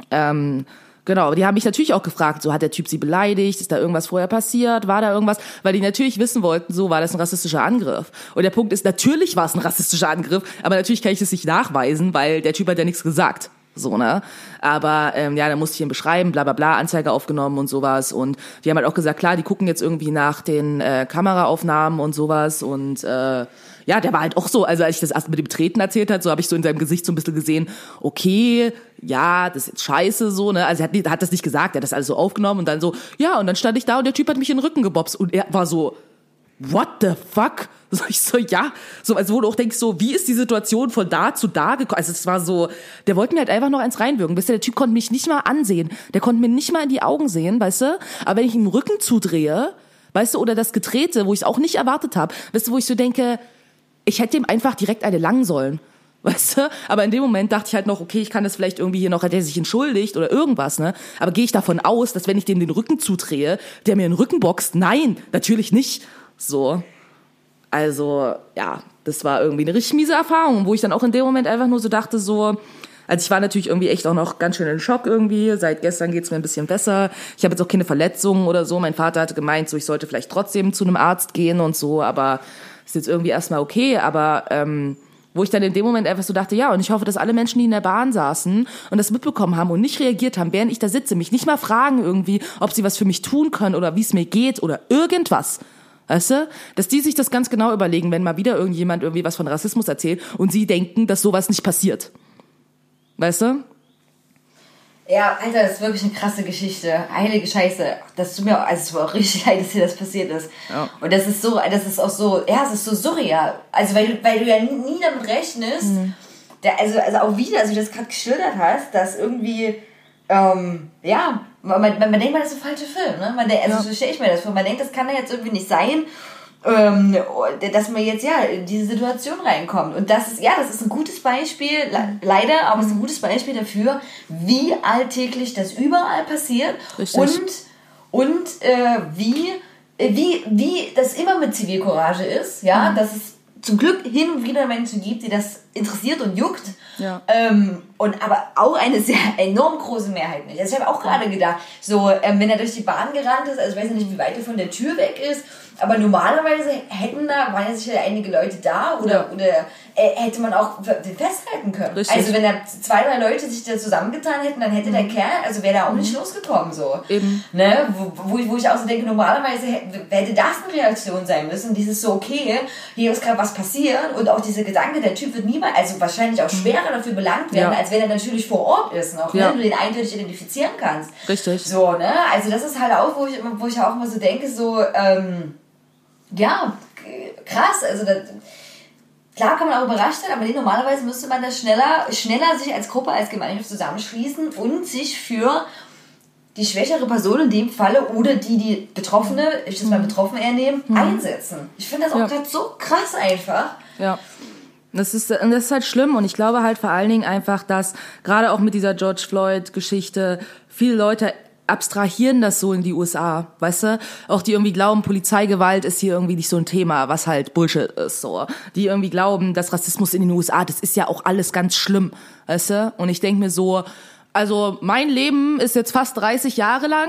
Ähm, Genau, die haben mich natürlich auch gefragt, so hat der Typ sie beleidigt, ist da irgendwas vorher passiert, war da irgendwas, weil die natürlich wissen wollten, so war das ein rassistischer Angriff. Und der Punkt ist, natürlich war es ein rassistischer Angriff, aber natürlich kann ich das nicht nachweisen, weil der Typ hat ja nichts gesagt. So, ne? Aber ähm, ja, dann musste ich ihn beschreiben, bla bla bla, Anzeige aufgenommen und sowas. Und die haben halt auch gesagt, klar, die gucken jetzt irgendwie nach den äh, Kameraaufnahmen und sowas. Und äh, ja, der war halt auch so, also als ich das erst mit dem Treten erzählt hat, so habe ich so in seinem Gesicht so ein bisschen gesehen, okay, ja, das ist jetzt scheiße so, ne? Also er hat, hat das nicht gesagt, er hat das alles so aufgenommen und dann so, ja, und dann stand ich da und der Typ hat mich in den Rücken gebobst und er war so, what the fuck? So, ich so, ja. So, also wo du auch denkst, so, wie ist die Situation von da zu da gekommen? Also es war so, der wollte mir halt einfach noch eins reinwirken. Weißt du, der Typ konnte mich nicht mal ansehen. Der konnte mir nicht mal in die Augen sehen, weißt du? Aber wenn ich ihm den Rücken zudrehe, weißt du, oder das Getrete, wo ich es auch nicht erwartet habe, weißt du, wo ich so denke, ich hätte ihm einfach direkt eine langen sollen. Weißt du? Aber in dem Moment dachte ich halt noch, okay, ich kann das vielleicht irgendwie hier noch, hat er sich entschuldigt oder irgendwas, ne? Aber gehe ich davon aus, dass wenn ich dem den Rücken zudrehe, der mir den Rücken boxt? Nein, natürlich nicht. So. Also, ja, das war irgendwie eine richtig miese Erfahrung, wo ich dann auch in dem Moment einfach nur so dachte, so, also ich war natürlich irgendwie echt auch noch ganz schön in Schock irgendwie. Seit gestern geht's mir ein bisschen besser. Ich habe jetzt auch keine Verletzungen oder so. Mein Vater hatte gemeint, so ich sollte vielleicht trotzdem zu einem Arzt gehen und so, aber ist jetzt irgendwie erstmal okay. Aber ähm, wo ich dann in dem Moment einfach so dachte, ja, und ich hoffe, dass alle Menschen, die in der Bahn saßen und das mitbekommen haben und nicht reagiert haben, während ich da sitze, mich nicht mal fragen irgendwie, ob sie was für mich tun können oder wie es mir geht oder irgendwas. Weißt du? Dass die sich das ganz genau überlegen, wenn mal wieder irgendjemand irgendwie was von Rassismus erzählt und sie denken, dass sowas nicht passiert. Weißt du? Ja, Alter, das ist wirklich eine krasse Geschichte. Heilige Scheiße. Das tut mir auch, also es mir auch richtig leid, dass dir das passiert ist. Ja. Und das ist so, das ist auch so, ja, es ist so surreal. Also, weil, du- weil du ja nie damit rechnest, der, also, also auch wieder, als du das gerade geschildert hast, dass irgendwie, ähm, ja, man, man, man denkt mal, das ist ein falscher Film, ne? Man, denkt- also so stelle ich mir das vor. Man denkt, das kann ja jetzt irgendwie nicht sein. Ähm, dass man jetzt ja in diese Situation reinkommt. Und das ist, ja, das ist ein gutes Beispiel, le leider, aber es ist ein gutes Beispiel dafür, wie alltäglich das überall passiert Richtig. und, und äh, wie, äh, wie, wie das immer mit Zivilcourage ist, ja, dass es zum Glück hin und wieder Menschen gibt, die das interessiert und juckt. Ja. Ähm, und aber auch eine sehr enorm große Mehrheit nicht. Also ich habe auch gerade gedacht, so ähm, wenn er durch die Bahn gerannt ist, also ich weiß nicht, wie weit er von der Tür weg ist, aber normalerweise hätten da, waren ja sicher einige Leute da oder, Ja. oder äh, hätte man auch den festhalten können. Richtig. Also wenn da zwei, drei Leute sich da zusammengetan hätten, dann hätte der Kerl, also wäre da auch nicht losgekommen so. Mhm. Eben. Ne? Wo, wo, ich, wo ich auch so denke, normalerweise hätte, hätte das eine Reaktion sein müssen. Dieses so, okay, hier ist gerade was passiert und auch dieser Gedanke, der Typ wird niemals, also wahrscheinlich auch schwerer dafür belangt werden, Ja. als wenn er natürlich vor Ort ist noch, Ja. ne? du den eindeutig identifizieren kannst. Richtig. So, ne? Also das ist halt auch, wo ich, wo ich auch immer so denke, so, ähm, ja, krass, also das, klar kann man auch überrascht sein, aber nee, normalerweise müsste man das schneller, schneller sich als Gruppe, als Gemeinschaft zusammenschließen und sich für die schwächere Person in dem Falle oder die, die Betroffene, ich das mal betroffen eher nehmen, einsetzen. Ich finde das auch Ja. gerade so krass einfach. Ja. Das ist, das ist halt schlimm und ich glaube halt vor allen Dingen einfach, dass gerade auch mit dieser George Floyd-Geschichte viele Leute abstrahieren das so in die USA, weißt du? Auch die irgendwie glauben, Polizeigewalt ist hier irgendwie nicht so ein Thema, was halt Bullshit ist, so. Die irgendwie glauben, dass Rassismus in den USA, das ist ja auch alles ganz schlimm, weißt du? Und ich denk mir so, also mein Leben ist jetzt fast 30 Jahre lang.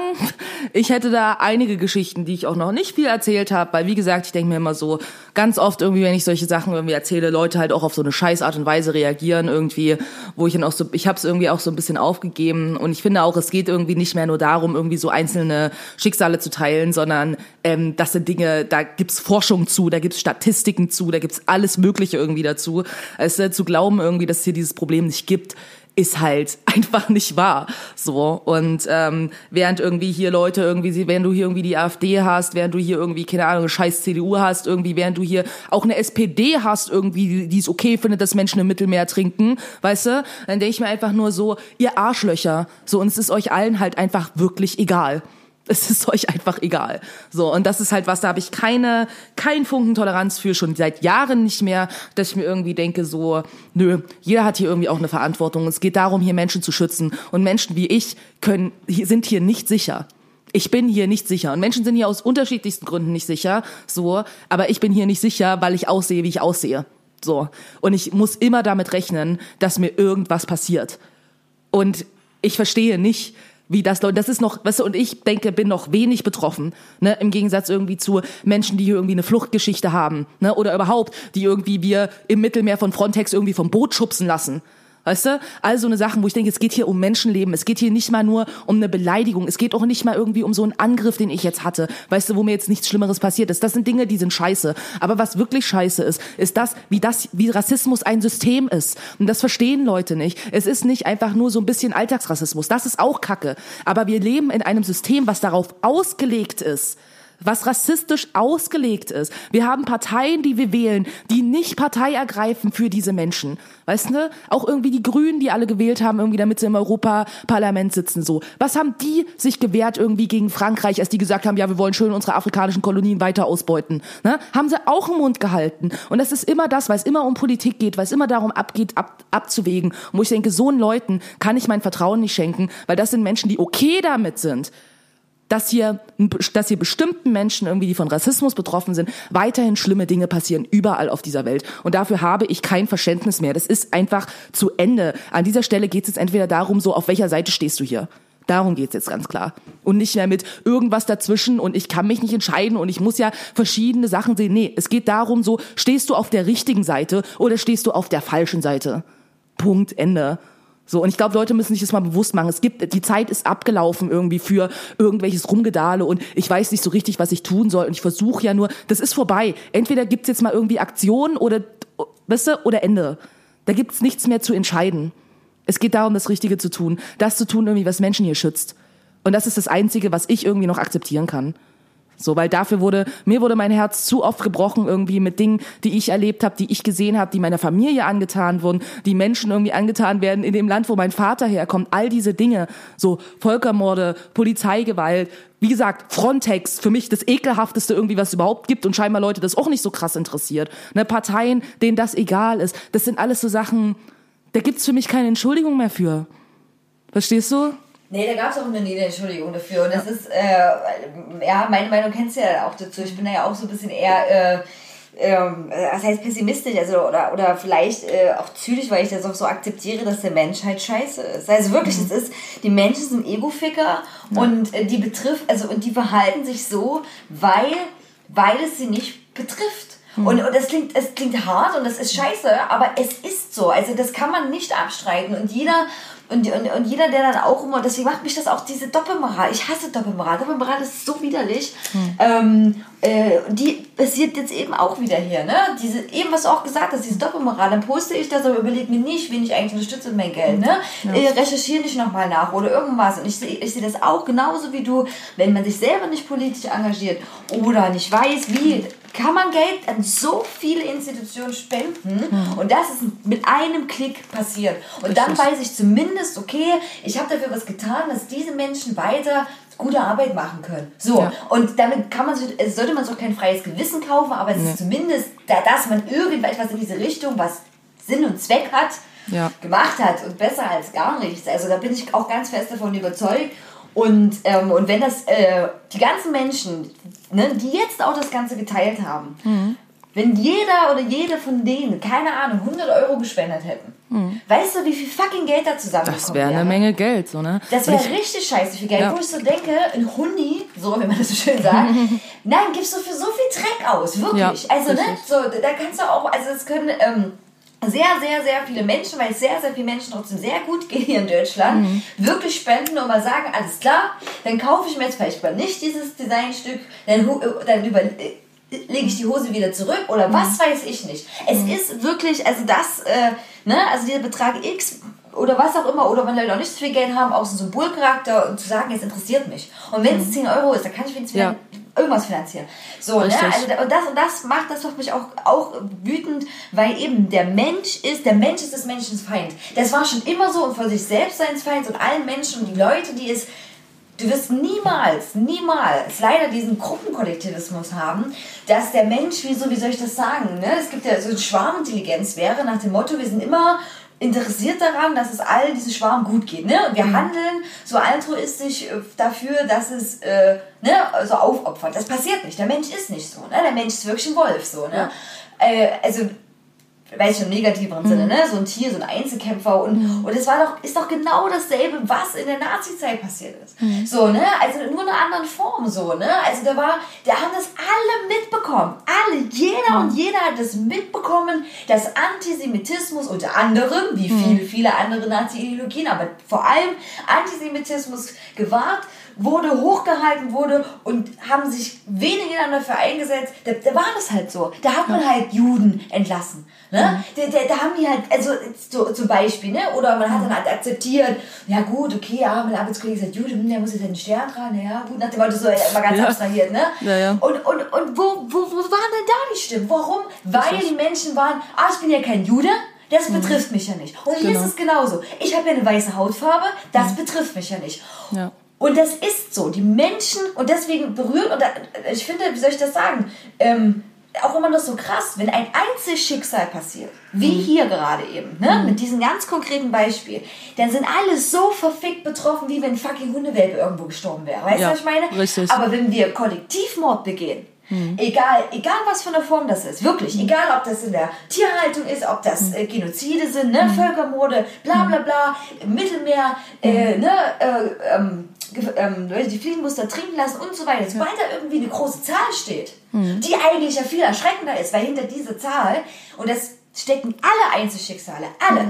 Ich hätte da einige Geschichten, die ich auch noch nicht viel erzählt habe, weil wie gesagt, ich denke mir immer so, ganz oft irgendwie, wenn ich solche Sachen irgendwie erzähle, Leute halt auch auf so eine scheiß Art und Weise reagieren irgendwie, wo ich dann auch so, ich habe es irgendwie auch so ein bisschen aufgegeben und ich finde auch, es geht irgendwie nicht mehr nur darum, irgendwie so einzelne Schicksale zu teilen, sondern ähm, das sind Dinge, da gibt's Forschung zu, da gibt's Statistiken zu, da gibt's alles Mögliche irgendwie dazu. Also zu glauben irgendwie, dass es hier dieses Problem nicht gibt, ist halt einfach nicht wahr. So und ähm, während irgendwie hier Leute irgendwie, während du hier irgendwie die AfD hast, während du hier irgendwie keine Ahnung eine scheiß CDU hast, irgendwie während du hier auch eine SPD hast, irgendwie die es okay findet, dass Menschen im Mittelmeer trinken, weißt du, dann denke ich mir einfach nur so, ihr Arschlöcher, so und es ist euch allen halt einfach wirklich egal. Es ist euch einfach egal. So, und das ist halt was, da habe ich keine, kein Funken Toleranz für, schon seit Jahren nicht mehr, dass ich mir irgendwie denke, so, nö, jeder hat hier irgendwie auch eine Verantwortung. Es geht darum, hier Menschen zu schützen. Und Menschen wie ich können, sind hier nicht sicher. Ich bin hier nicht sicher. Und Menschen sind hier aus unterschiedlichsten Gründen nicht sicher, so, aber ich bin hier nicht sicher, weil ich aussehe, wie ich aussehe. So. Und ich muss immer damit rechnen, dass mir irgendwas passiert. Und ich verstehe nicht, wie das Leute, das ist noch, weißt du, und ich denke, bin noch wenig betroffen, ne, im Gegensatz irgendwie zu Menschen, die hier irgendwie eine Fluchtgeschichte haben, ne, oder überhaupt, die irgendwie wir im Mittelmeer von Frontex irgendwie vom Boot schubsen lassen. Weißt du? Also so eine Sachen, wo ich denke, es geht hier um Menschenleben. Es geht hier nicht mal nur um eine Beleidigung. Es geht auch nicht mal irgendwie um so einen Angriff, den ich jetzt hatte. Weißt du, wo mir jetzt nichts Schlimmeres passiert ist. Das sind Dinge, die sind scheiße. Aber was wirklich scheiße ist, ist das, wie das, wie Rassismus ein System ist. Und das verstehen Leute nicht. Es ist nicht einfach nur so ein bisschen Alltagsrassismus. Das ist auch Kacke. Aber wir leben in einem System, was darauf ausgelegt ist, was rassistisch ausgelegt ist. Wir haben Parteien, die wir wählen, die nicht Partei ergreifen für diese Menschen. Weißt du? Auch irgendwie die Grünen, die alle gewählt haben, irgendwie damit sie im Europaparlament sitzen, so. Was haben die sich gewehrt irgendwie gegen Frankreich, als die gesagt haben, ja, wir wollen schön unsere afrikanischen Kolonien weiter ausbeuten? Ne? Haben sie auch im Mund gehalten. Und das ist immer das, weil es immer um Politik geht, weil es immer darum abgeht, ab, abzuwägen. Und wo ich denke, so einen Leuten kann ich mein Vertrauen nicht schenken, weil das sind Menschen, die okay damit sind, dass hier, dass hier bestimmten Menschen irgendwie, die von Rassismus betroffen sind, weiterhin schlimme Dinge passieren überall auf dieser Welt. Und dafür habe ich kein Verständnis mehr. Das ist einfach zu Ende. An dieser Stelle geht es jetzt entweder darum, so auf welcher Seite stehst du hier. Darum geht's jetzt ganz klar. Und nicht mehr mit irgendwas dazwischen und ich kann mich nicht entscheiden und ich muss ja verschiedene Sachen sehen. Nee, es geht darum, so, stehst du auf der richtigen Seite oder stehst du auf der falschen Seite? Punkt, Ende. So, und ich glaube, Leute müssen sich das mal bewusst machen. Es gibt, die Zeit ist abgelaufen irgendwie für irgendwelches Rumgedahle und ich weiß nicht so richtig, was ich tun soll. Und ich versuche ja nur, das ist vorbei. Entweder gibt's jetzt mal irgendwie Aktion oder, weißt du, oder Ende. Da gibt's nichts mehr zu entscheiden. Es geht darum, das Richtige zu tun. Das zu tun, irgendwie, was Menschen hier schützt. Und das ist das Einzige, was ich irgendwie noch akzeptieren kann. So, weil dafür wurde, mir wurde mein Herz zu oft gebrochen irgendwie mit Dingen, die ich erlebt habe, die ich gesehen habe, die meiner Familie angetan wurden, die Menschen irgendwie angetan werden in dem Land, wo mein Vater herkommt. All diese Dinge, so Völkermorde, Polizeigewalt, wie gesagt, Frontex, für mich das ekelhafteste irgendwie, was es überhaupt gibt und scheinbar Leute das auch nicht so krass interessiert. Ne, Parteien, denen das egal ist. Das sind alles so Sachen, da gibt's für mich keine Entschuldigung mehr für. Verstehst du? Nee, da gab es auch eine Entschuldigung dafür. Und das ist, äh, ja, meine Meinung kennst du ja auch dazu. Ich bin da ja auch so ein bisschen eher, äh, ähm, das heißt pessimistisch, also oder, oder vielleicht äh, auch zynisch, weil ich das auch so akzeptiere, dass der Mensch halt scheiße ist. Also wirklich, es ist, die Menschen sind Ego-Ficker und äh, die betrifft, also und die verhalten sich so, weil, weil es sie nicht betrifft. Und, und das klingt, es klingt hart und das ist scheiße, aber es ist so. Also das kann man nicht abstreiten. Und jeder und, und, und jeder, der dann auch immer, deswegen macht mich das auch diese Doppelmoral. Ich hasse Doppelmoral. Doppelmoral ist so widerlich. Ähm, äh, die passiert jetzt eben auch wieder hier, ne? Diese, eben was du auch gesagt hast, diese Doppelmoral. Dann poste ich das, aber überlege mir nicht, wen ich eigentlich unterstütze mit meinem Geld, ne? Äh, recherchiere nicht nochmal nach oder irgendwas. Und ich sehe ich seh das auch genauso wie du, wenn man sich selber nicht politisch engagiert oder nicht weiß, wie kann man Geld an so viele Institutionen spenden und das ist mit einem Klick passiert. Und dann weiß ich zumindest, okay, ich habe dafür was getan, dass diese Menschen weiter gute Arbeit machen können. So, Ja. und damit kann man, es sollte man sich auch kein freies Gewissen kaufen, aber es ist zumindest, da, dass man irgendetwas in diese Richtung, was Sinn und Zweck hat, Ja. gemacht hat und besser als gar nichts. Also da bin ich auch ganz fest davon überzeugt. Und, ähm, und wenn das äh, die ganzen Menschen, ne, die jetzt auch das Ganze geteilt haben, Mhm. Wenn jeder oder jede von denen, keine Ahnung, 100 Euro gespendet hätten, weißt du, wie viel fucking Geld da zusammengekommen Mhm. Das wäre eine Menge Geld, so, ne? das wäre ich- richtig scheiße viel Geld, Ja. wo ich so denke, ein Hundi, so wie man das so schön sagt, nein, gibst du für so viel Dreck aus, wirklich. Ja, also, ne, richtig. so, da kannst du auch, also es können ähm, sehr, sehr, sehr viele Menschen, weil es sehr, sehr viele Menschen trotzdem sehr gut geht hier in Deutschland, Mhm. wirklich spenden und mal sagen, alles klar, dann kaufe ich mir jetzt vielleicht mal nicht dieses Designstück, dann, äh, dann über äh, lege ich die Hose wieder zurück oder was weiß ich nicht. Es ist wirklich, also das, äh, ne, also dieser Betrag X oder was auch immer, oder wenn Leute auch nicht so viel Geld haben, auch so ein Symbolcharakter und zu sagen, es interessiert mich. Und wenn es 10 Euro ist, dann kann ich wenigstens Ja. irgendwas finanzieren. So, ne? Also, und das, und das macht, das macht mich auch, auch wütend, weil eben der Mensch ist, der Mensch ist des Menschen Feind. Das war schon immer so und von sich selbst seines Feinds und allen Menschen und die Leute, die es Du wirst niemals, niemals leider diesen Gruppenkollektivismus haben, dass der Mensch, wie, so, wie soll ich das sagen, ne? es gibt ja so eine Schwarmintelligenz wäre nach dem Motto, wir sind immer interessiert daran, dass es all diesen Schwarm gut geht. Ne? Und wir handeln so altruistisch äh, dafür, dass es äh, ne, so aufopfert. Das passiert nicht. Der Mensch ist nicht so. Ne? Der Mensch ist wirklich ein Wolf. So, ne? Äh, also weiß ich im negativeren Sinne, ne? So ein Tier, so ein Einzelkämpfer und, und es war doch, ist doch genau dasselbe, was in der Nazi-Zeit passiert ist. So, ne? Also nur in einer anderen Form so, ne? Also da war, da haben das alle mitbekommen. Alle, jeder und jeder hat das mitbekommen, dass Antisemitismus unter anderem, wie viele, viele andere Nazi-Ideologien, aber vor allem Antisemitismus gewahrt wurde, hochgehalten wurde und haben sich wenige dann dafür eingesetzt. Da, da war das halt so. Da hat man halt Juden entlassen. Ne? Da, da, da haben die halt, also so, zum Beispiel, ne? oder man hat dann halt akzeptiert, ja gut, okay, ja, mein Arbeitskollege ist halt Jude, hm, der muss jetzt einen Stern tragen, ja gut, nach dem Motto so, immer ganz Ja. abstrahiert. Ne? Ja, ja. Und, und, und wo, wo, wo waren denn da die Stimmen? Warum? Weil die Menschen waren, ah, ich bin ja kein Jude, das betrifft mich ja nicht. Und hier Genau. ist es genauso. Ich habe ja eine weiße Hautfarbe, das betrifft mich ja nicht. Ja. Und das ist so. Die Menschen, und deswegen berührt, und da, ich finde, wie soll ich das sagen? Ähm, auch immer noch so krass, wenn ein Einzelschicksal passiert, wie Mhm. hier gerade eben, ne, mit diesem ganz konkreten Beispiel, dann sind alle so verfickt betroffen, wie wenn fucking Hundewelpe irgendwo gestorben wäre. Weißt du, Ja, was ich meine? richtig. Aber wenn wir Kollektivmord begehen, egal, egal was für eine Form das ist, wirklich, egal ob das in der Tierhaltung ist, ob das äh, Genozide sind, ne, Völkermorde, bla bla bla, im Mittelmeer, äh, ne, äh, ähm, ähm, Leute, die fliegen muss da trinken lassen und so weiter. Sobald da irgendwie eine große Zahl steht, die eigentlich ja viel erschreckender ist, weil hinter dieser Zahl, und das stecken alle Einzelschicksale, alle,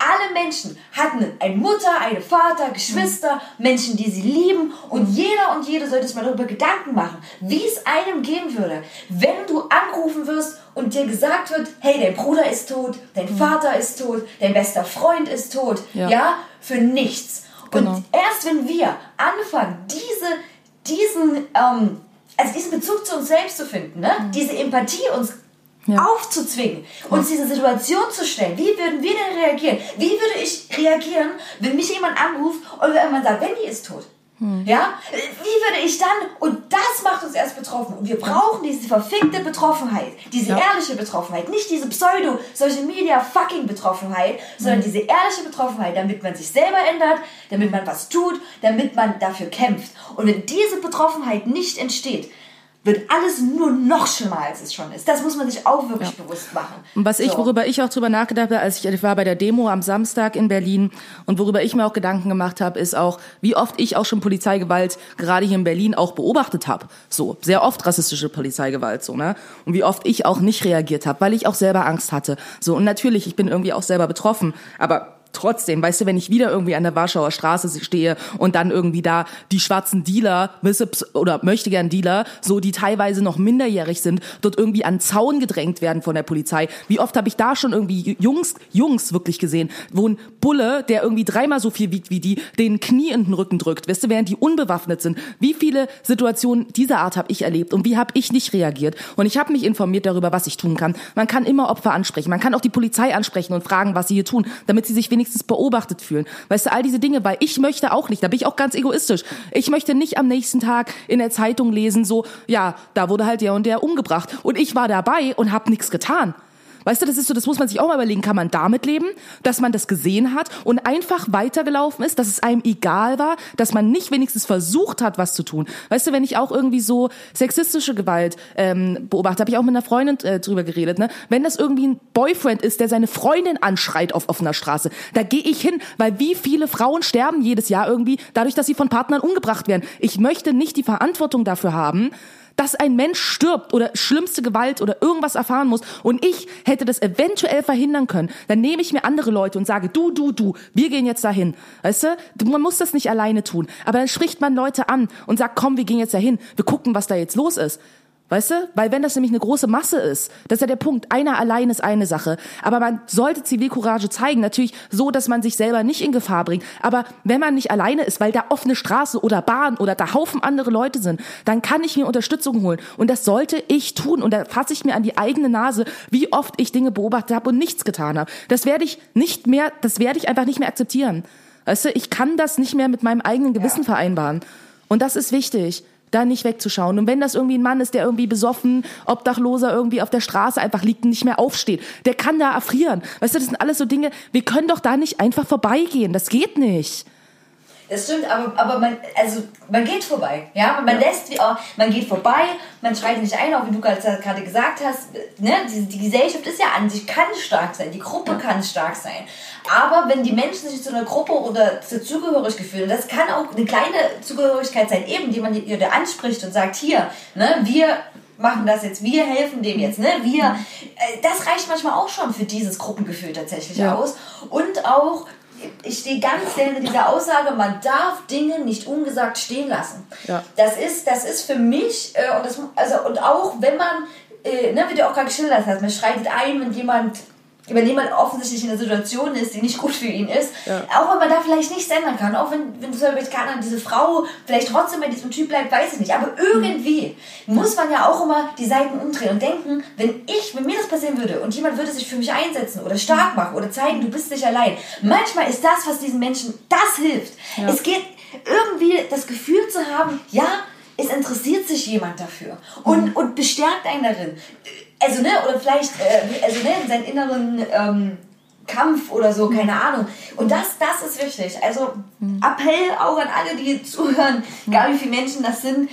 alle Menschen hatten eine Mutter, einen Vater, Geschwister, Menschen, die sie lieben und jeder und jede sollte sich mal darüber Gedanken machen, wie es einem gehen würde, wenn du angerufen wirst und dir gesagt wird, hey, dein Bruder ist tot, dein Vater ist tot, dein bester Freund ist tot, ja, Ja. für nichts. Genau. Und erst wenn wir anfangen, diese, diesen, ähm, also diesen Bezug zu uns selbst zu finden, ne? diese Empathie uns Ja. aufzuzwingen, uns diese Situation zu stellen, wie würden wir denn reagieren? Wie würde ich reagieren, wenn mich jemand anruft und jemand sagt, Wendy ist tot? Ja? Wie würde ich dann, und das macht uns erst betroffen. Und wir brauchen diese verfickte Betroffenheit, diese Ja. ehrliche Betroffenheit, nicht diese Pseudo-Social Media fucking Betroffenheit, sondern diese ehrliche Betroffenheit, damit man sich selber ändert, damit man was tut, damit man dafür kämpft. Und wenn diese Betroffenheit nicht entsteht, wird alles nur noch schlimmer, als es schon ist. Das muss man sich auch wirklich bewusst machen. Und was ich, So. worüber ich auch drüber nachgedacht habe, als ich, ich war bei der Demo am Samstag in Berlin und worüber ich mir auch Gedanken gemacht habe, ist auch, wie oft ich auch schon Polizeigewalt gerade hier in Berlin auch beobachtet habe. So, sehr oft rassistische Polizeigewalt, so, ne? Und wie oft ich auch nicht reagiert habe, weil ich auch selber Angst hatte. So, und natürlich, ich bin irgendwie auch selber betroffen, aber Trotzdem, weißt du, wenn ich wieder irgendwie an der Warschauer Straße stehe und dann irgendwie da die schwarzen Dealer, oder möchte gern Dealer, so die teilweise noch minderjährig sind, dort irgendwie an Zaun gedrängt werden von der Polizei. Wie oft habe ich da schon irgendwie Jungs, Jungs wirklich gesehen, wo ein Bulle, der irgendwie dreimal so viel wiegt wie die, den Knie in den Rücken drückt, weißt du, während die unbewaffnet sind. Wie viele Situationen dieser Art habe ich erlebt und wie habe ich nicht reagiert? Und ich habe mich informiert darüber, was ich tun kann. Man kann immer Opfer ansprechen, man kann auch die Polizei ansprechen und fragen, was sie hier tun, damit sie sich wenigstens beobachtet fühlen. Weißt du, all diese Dinge, weil ich möchte auch nicht, da bin ich auch ganz egoistisch. Ich möchte nicht am nächsten Tag in der Zeitung lesen, so, ja, da wurde halt der und der umgebracht. Und ich war dabei und habe nichts getan. Weißt du, das ist so, das muss man sich auch mal überlegen. Kann man damit leben, dass man das gesehen hat und einfach weitergelaufen ist, dass es einem egal war, dass man nicht wenigstens versucht hat, was zu tun? Weißt du, wenn ich auch irgendwie so sexistische Gewalt ähm, beobachte, habe ich auch mit einer Freundin äh, drüber geredet. Ne? Wenn das irgendwie ein Boyfriend ist, der seine Freundin anschreit auf offener Straße, da gehe ich hin, weil wie viele Frauen sterben jedes Jahr irgendwie dadurch, dass sie von Partnern umgebracht werden. Ich möchte nicht die Verantwortung dafür haben, dass ein Mensch stirbt oder schlimmste Gewalt oder irgendwas erfahren muss und ich hätte das eventuell verhindern können, dann nehme ich mir andere Leute und sage, du, du, du, wir gehen jetzt dahin. Weißt du, man muss das nicht alleine tun. Aber dann spricht man Leute an und sagt, komm, wir gehen jetzt dahin, wir gucken, was da jetzt los ist. Weißt du? Weil wenn das nämlich eine große Masse ist, das ist ja der Punkt. Einer allein ist eine Sache. Aber man sollte Zivilcourage zeigen. Natürlich so, dass man sich selber nicht in Gefahr bringt. Aber wenn man nicht alleine ist, weil da offene Straße oder Bahn oder da Haufen andere Leute sind, dann kann ich mir Unterstützung holen. Und das sollte ich tun. Und da fasse ich mir an die eigene Nase, wie oft ich Dinge beobachtet habe und nichts getan habe. Das werde ich nicht mehr, das werde ich einfach nicht mehr akzeptieren. Weißt du, ich kann das nicht mehr mit meinem eigenen Gewissen vereinbaren. Und das ist wichtig da nicht wegzuschauen. Und wenn das irgendwie ein Mann ist, der irgendwie besoffen, obdachloser irgendwie auf der Straße einfach liegt und nicht mehr aufsteht, der kann da erfrieren. Weißt du, das sind alles so Dinge, wir können doch da nicht einfach vorbeigehen. Das geht nicht. Das stimmt, aber, aber man, also, man geht vorbei. Ja? Man lässt, wie- oh, man geht vorbei, man schreit nicht ein, auch wie du gerade gerade gesagt hast. Ne? Die, die Gesellschaft ist ja an sich, kann stark sein, die Gruppe kann stark sein. Aber wenn die Menschen sich zu einer Gruppe oder zur Zugehörigkeit fühlen, das kann auch eine kleine Zugehörigkeit sein, eben, die man da anspricht und sagt, hier, ne, wir machen das jetzt, wir helfen dem jetzt, ne? Wir, äh, das reicht manchmal auch schon für dieses Gruppengefühl tatsächlich Ja. aus. Und auch, ich stehe ganz sehr hinter dieser Aussage, man darf Dinge nicht ungesagt stehen lassen. Ja. Das ist, das ist für mich, äh, und, das, also, und auch wenn man, äh, ne, wie du auch gerade geschildert hast, man schreitet ein, wenn jemand wenn jemand offensichtlich in einer Situation ist, die nicht gut für ihn ist, auch wenn man da vielleicht nichts ändern kann, auch wenn, wenn zum Beispiel keine diese Frau vielleicht trotzdem bei diesem Typ bleibt, weiß ich nicht, aber irgendwie muss man ja auch immer die Seiten umdrehen und denken, wenn ich, wenn mir das passieren würde und jemand würde sich für mich einsetzen oder stark machen oder zeigen, du bist nicht allein, manchmal ist das, was diesen Menschen, das hilft. Es geht irgendwie das Gefühl zu haben, ja, es interessiert sich jemand dafür und, und bestärkt einen darin. Also, ne, oder vielleicht, äh, also, ne, in seinen inneren ähm, Kampf oder so, keine Ahnung. Und das, das ist wichtig. Also, Appell auch an alle, die zuhören, egal wie viele Menschen das sind,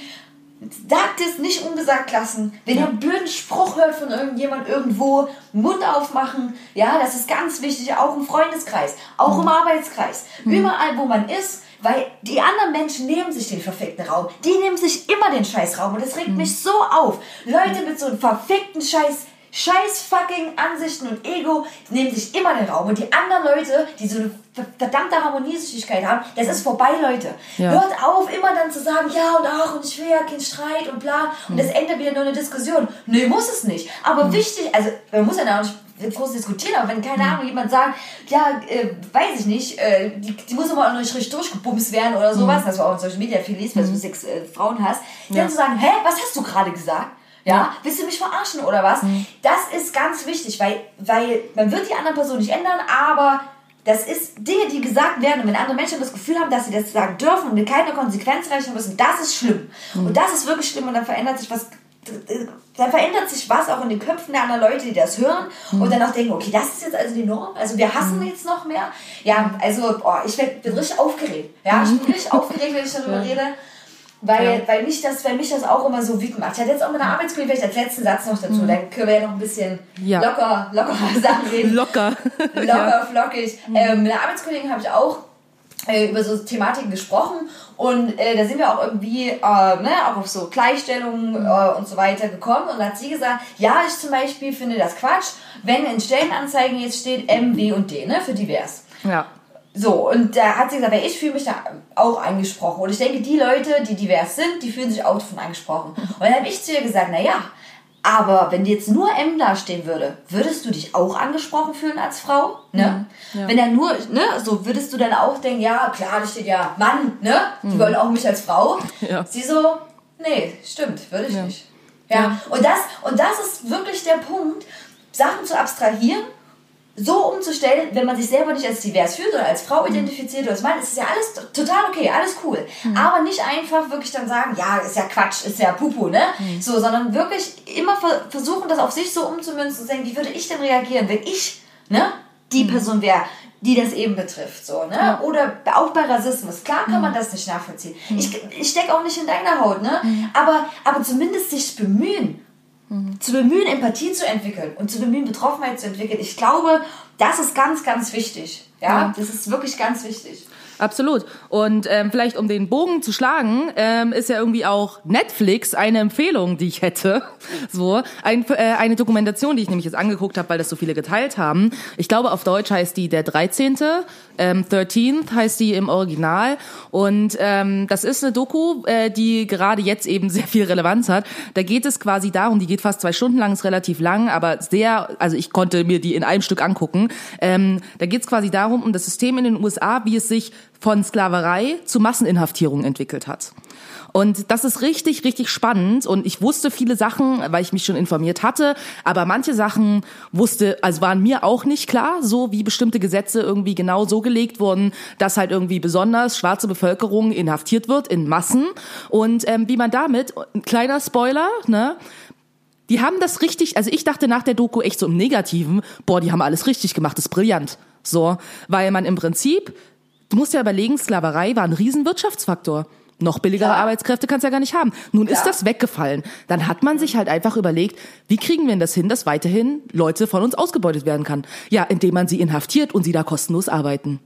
Sagt es nicht ungesagt lassen. Wenn ihr einen blöden Spruch hört von irgendjemand irgendwo, Mund aufmachen. Ja, das ist ganz wichtig, auch im Freundeskreis, auch im Arbeitskreis. Überall, wo man ist, weil die anderen Menschen nehmen sich den verfickten Raum. Die nehmen sich immer den Scheißraum. Und das regt mich so auf. Leute mit so einem verfickten Scheiß scheiß fucking Ansichten und Ego nehmen sich immer den Raum. Und die anderen Leute, die so eine ver- verdammte Harmoniesüchtigkeit haben, das ist vorbei, Leute. Ja. Hört auf, immer dann zu sagen, ja und ach und ich will ja keinen Streit und bla. Und das endet wieder nur eine Diskussion. Nee, muss es nicht. Aber wichtig, also man muss ja da auch nicht groß diskutieren, aber wenn, keine Ahnung, jemand sagt, ja, äh, weiß ich nicht, äh, die, die muss aber auch noch nicht richtig durchgebumst werden oder sowas, das war auch in Social Media viel liest, weil du sechs äh, Frauen hast, dann zu sagen, hä, was hast du gerade gesagt? Ja, willst du mich verarschen oder was? Das ist ganz wichtig, weil, weil man wird die andere Person nicht ändern, aber das ist Dinge, die gesagt werden. Und wenn andere Menschen das Gefühl haben, dass sie das sagen dürfen und mit keiner Konsequenz rechnen müssen, das ist schlimm. Und das ist wirklich schlimm und dann verändert sich was. Dann verändert sich was auch in den Köpfen der anderen Leute, die das hören und dann auch denken, okay, das ist jetzt also die Norm. Also wir hassen jetzt noch mehr. Ja, also boah, ich werd, bin richtig aufgeregt. Ja, ich bin richtig aufgeregt, wenn ich darüber rede. Weil, weil, mich das, weil mich das auch immer so wütend macht. Ich hatte jetzt auch mit einer Arbeitskollegin, vielleicht als letzten Satz noch dazu, dann können wir ja noch ein bisschen Ja. locker, locker Sachen reden Locker. locker, flockig. Ähm, mit einer Arbeitskollegen habe ich auch über so Thematiken gesprochen und äh, da sind wir auch irgendwie äh, ne, auch auf so Gleichstellung äh, und so weiter gekommen und da hat sie gesagt, ja, ich zum Beispiel finde das Quatsch, wenn in Stellenanzeigen jetzt steht M, W und D, ne, für divers. Ja. So, und da hat sie gesagt, weil ich fühle mich da auch angesprochen. Und ich denke, die Leute, die divers sind, die fühlen sich auch davon angesprochen. Und dann habe ich zu ihr gesagt, na ja, aber wenn jetzt nur M da stehen würde, würdest du dich auch angesprochen fühlen als Frau? Ne? Wenn da nur, ne, so würdest du dann auch denken, ja, klar, da steht ja Mann, ne? Die wollen auch mich als Frau. Ja. Sie so, nee, stimmt, würde ich nicht. Ja. Und das, und das ist wirklich der Punkt, Sachen zu abstrahieren so umzustellen, wenn man sich selber nicht als divers fühlt oder als Frau identifiziert oder als Mann, ist es ja alles total okay, alles cool. Aber nicht einfach wirklich dann sagen, ja, ist ja Quatsch, ist ja Pupu, ne? So, sondern wirklich immer ver versuchen, das auf sich so umzumünzen und sagen, wie würde ich denn reagieren, wenn ich, ne, die Person wäre, die das eben betrifft, so, ne? Oder auch bei Rassismus. Klar kann man das nicht nachvollziehen. Ich, ich stecke auch nicht in deiner Haut, ne? Aber, aber zumindest sich bemühen zu bemühen, Empathie zu entwickeln und zu bemühen, Betroffenheit zu entwickeln. Ich glaube, das ist ganz, ganz wichtig. Ja, das ist wirklich ganz wichtig. Absolut. Und ähm, vielleicht um den Bogen zu schlagen, ähm, ist ja irgendwie auch Netflix eine Empfehlung, die ich hätte. So ein, äh, eine Dokumentation, die ich nämlich jetzt angeguckt habe, weil das so viele geteilt haben. Ich glaube, auf Deutsch heißt die der 13. Ähm, 13th heißt die im Original. Und ähm, das ist eine Doku, äh, die gerade jetzt eben sehr viel Relevanz hat. Da geht es quasi darum, die geht fast zwei Stunden lang, ist relativ lang, aber sehr, also ich konnte mir die in einem Stück angucken. Ähm, da geht es quasi darum, um das System in den USA, wie es sich von Sklaverei zu Masseninhaftierung entwickelt hat. Und das ist richtig, richtig spannend. Und ich wusste viele Sachen, weil ich mich schon informiert hatte. Aber manche Sachen wusste, also waren mir auch nicht klar, so wie bestimmte Gesetze irgendwie genau so gelegt wurden, dass halt irgendwie besonders schwarze Bevölkerung inhaftiert wird in Massen. Und ähm, wie man damit, ein kleiner Spoiler, ne, die haben das richtig, also ich dachte nach der Doku echt so im Negativen, boah, die haben alles richtig gemacht, das ist brillant. So, weil man im Prinzip, du musst ja überlegen, Sklaverei war ein Riesenwirtschaftsfaktor. Noch billigere Klar. Arbeitskräfte kannst du ja gar nicht haben. Nun ist Klar. das weggefallen. Dann hat man sich halt einfach überlegt, wie kriegen wir denn das hin, dass weiterhin Leute von uns ausgebeutet werden kann? Ja, indem man sie inhaftiert und sie da kostenlos arbeiten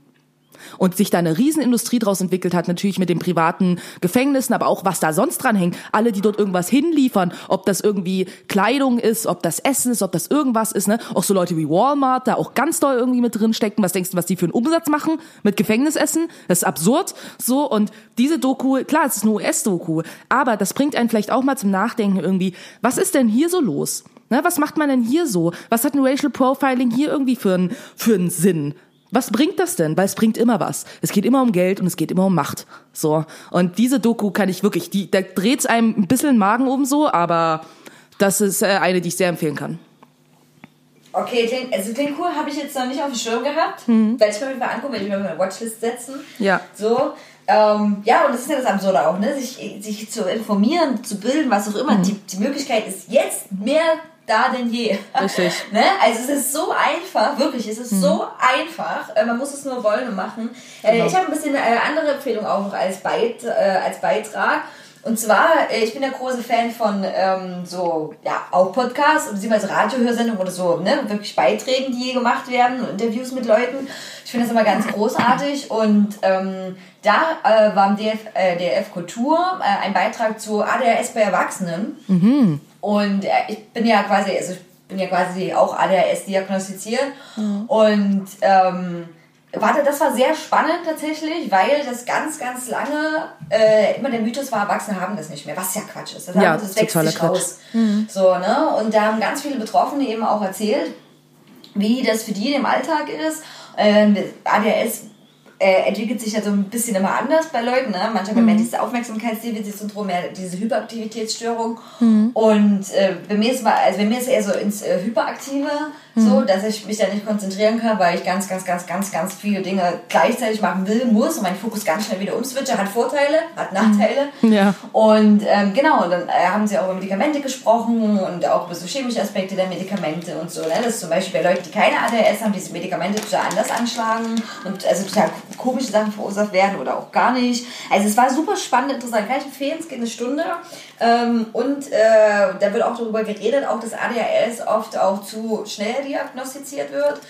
und sich da eine Riesenindustrie draus entwickelt hat, natürlich mit den privaten Gefängnissen, aber auch was da sonst dran hängt. Alle, die dort irgendwas hinliefern, ob das irgendwie Kleidung ist, ob das Essen ist, ob das irgendwas ist, ne? Auch so Leute wie Walmart da auch ganz doll irgendwie mit drin stecken. Was denkst du, was die für einen Umsatz machen mit Gefängnisessen? Das ist absurd. So, und diese Doku, klar, es ist eine US-Doku, aber das bringt einen vielleicht auch mal zum Nachdenken irgendwie, was ist denn hier so los? Ne, was macht man denn hier so? Was hat ein Racial Profiling hier irgendwie für einen, für einen Sinn? Was bringt das denn? Weil es bringt immer was. Es geht immer um Geld und es geht immer um Macht. So. Und diese Doku kann ich wirklich, die, da dreht's einem ein bisschen den Magen um so, aber das ist äh, eine, die ich sehr empfehlen kann. Okay, klingt, also klingt cool, habe ich jetzt noch nicht auf dem Schirm gehabt. Werde ich mir Fall angucken, werde ich mir auf meine Watchlist setzen. Ja. So. Ähm, ja, und das ist ja das Absurde auch, ne? Sich, sich zu informieren, zu bilden, was auch immer. Die, die Möglichkeit ist jetzt mehr da denn je. Richtig. ne? Also es ist so einfach, wirklich, es ist so einfach. Äh, man muss es nur wollen und machen. Äh, Genau. Ich habe ein bisschen eine andere Empfehlung auch noch als, Beit, äh, als Beitrag. Und zwar, äh, ich bin der große Fan von ähm, so, ja, auch Podcasts, beziehungsweise Radiohörsendungen oder so, ne, wirklich Beiträgen, die gemacht werden, Interviews mit Leuten. Ich finde das immer ganz großartig und ähm, da äh, war im DF, äh, DRF Kultur äh, ein Beitrag zu ADHS bei Erwachsenen. Und äh, ich bin ja quasi, also ich bin ja quasi auch ADHS diagnostiziert. Und ähm, warte, das war sehr spannend tatsächlich, weil das ganz, ganz lange äh, immer der Mythos war, Erwachsene haben das nicht mehr, was ja Quatsch ist. Das, Ja, das wächst sich Quatsch. raus. So, ne? Und da haben ganz viele Betroffene eben auch erzählt, wie das für die im Alltag ist. Ähm, ADHS äh, entwickelt sich ja so ein bisschen immer anders bei Leuten. Ne? Manche haben mehr dieses Aufmerksamkeitsdefizitsyndrom, mehr diese Hyperaktivitätsstörung. Und äh, bei mir ist mal, also bei mir ist eher so ins äh, Hyperaktive, so, dass ich mich da nicht konzentrieren kann, weil ich ganz, ganz, ganz, ganz, ganz viele Dinge gleichzeitig machen will, muss und mein Fokus ganz schnell wieder umswitche. Hat Vorteile, hat Nachteile. Ja. Und ähm, genau, dann äh, haben sie auch über Medikamente gesprochen und auch über so chemische Aspekte der Medikamente und so. Ne? Das ist zum Beispiel bei Leuten, die keine ADHS haben, diese Medikamente total anders anschlagen und also total komische Sachen verursacht werden oder auch gar nicht. Also es war super spannend, interessant. Kann ich empfehlen, es geht eine Stunde. Ähm, und äh, da wird auch darüber geredet, auch dass ADHS oft auch zu schnell diagnostiziert wird.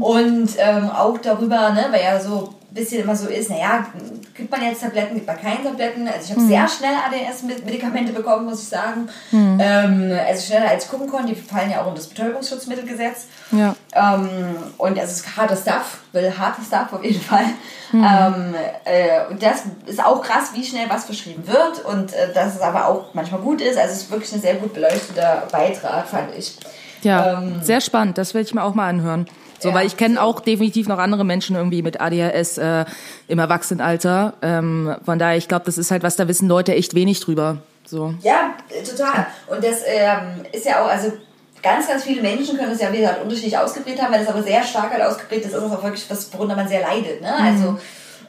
Und ähm, auch darüber, ne, weil ja so ein bisschen immer so ist, naja, gibt man jetzt Tabletten, gibt man keine Tabletten. Also ich habe sehr schnell ADS-Medikamente bekommen, muss ich sagen. Ähm, also schneller als gucken konnte. Die fallen ja auch unter das Betäubungsschutzmittelgesetz. Ja. Ähm, und es ist harter Stuff, will harter Stuff auf jeden Fall. Ähm, äh, und das ist auch krass, wie schnell was verschrieben wird und äh, dass es aber auch manchmal gut ist. Also es ist wirklich ein sehr gut beleuchteter Beitrag, fand ich. Ja, Ähm, sehr spannend. Das werde ich mir auch mal anhören. So, Ja, weil ich kenne so. auch definitiv noch andere Menschen irgendwie mit ADHS äh, im Erwachsenenalter. Ähm, von daher, ich glaube, das ist halt was, da wissen Leute echt wenig drüber. So. Ja, total. Und das ähm, ist ja auch, also ganz, ganz viele Menschen können es ja, wie gesagt, unterschiedlich ausgeprägt haben, weil es aber sehr stark halt ausgeprägt ist, ist es auch wirklich was, worunter man sehr leidet, ne? Also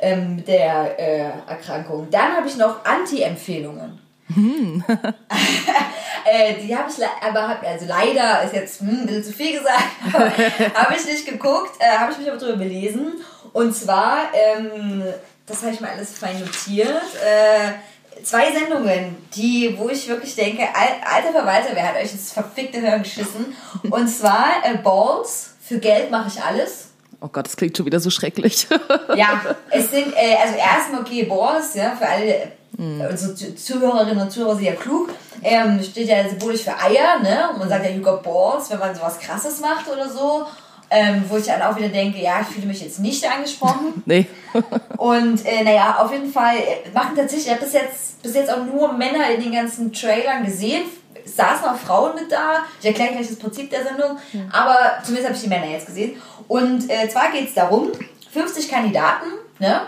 ähm, mit der äh, Erkrankung. Dann habe ich noch Anti-Empfehlungen. äh, die habe ich, aber hab, also leider ist jetzt hm, ein bisschen zu viel gesagt, habe ich nicht geguckt, äh, habe ich mich aber drüber belesen. Und zwar, ähm, das habe ich mir alles fein notiert, äh, zwei Sendungen, die, wo ich wirklich denke, al- alter Verwalter, wer hat euch ins verfickte Hirn geschissen? Und zwar äh, Balls, für Geld mache ich alles. Oh Gott, das klingt schon wieder so schrecklich. Ja, es sind, äh, also erstmal, okay, Balls, ja, für alle unsere Zu- Zuhörerinnen und Zuhörer sind ja klug, ähm, steht ja symbolisch für Eier, ne? Und man sagt ja, you got balls, wenn man sowas krasses macht oder so. Ähm, wo ich dann auch wieder denke, ja, ich fühle mich jetzt nicht angesprochen. nee. Und äh, naja, auf jeden Fall äh, machen tatsächlich, ich habe bis jetzt, bis jetzt auch nur Männer in den ganzen Trailern gesehen. Es saßen auch Frauen mit da. Ich erkläre gleich das Prinzip der Sendung. Aber zumindest habe ich die Männer jetzt gesehen. Und äh, zwar geht es darum, 50 Kandidaten, ne?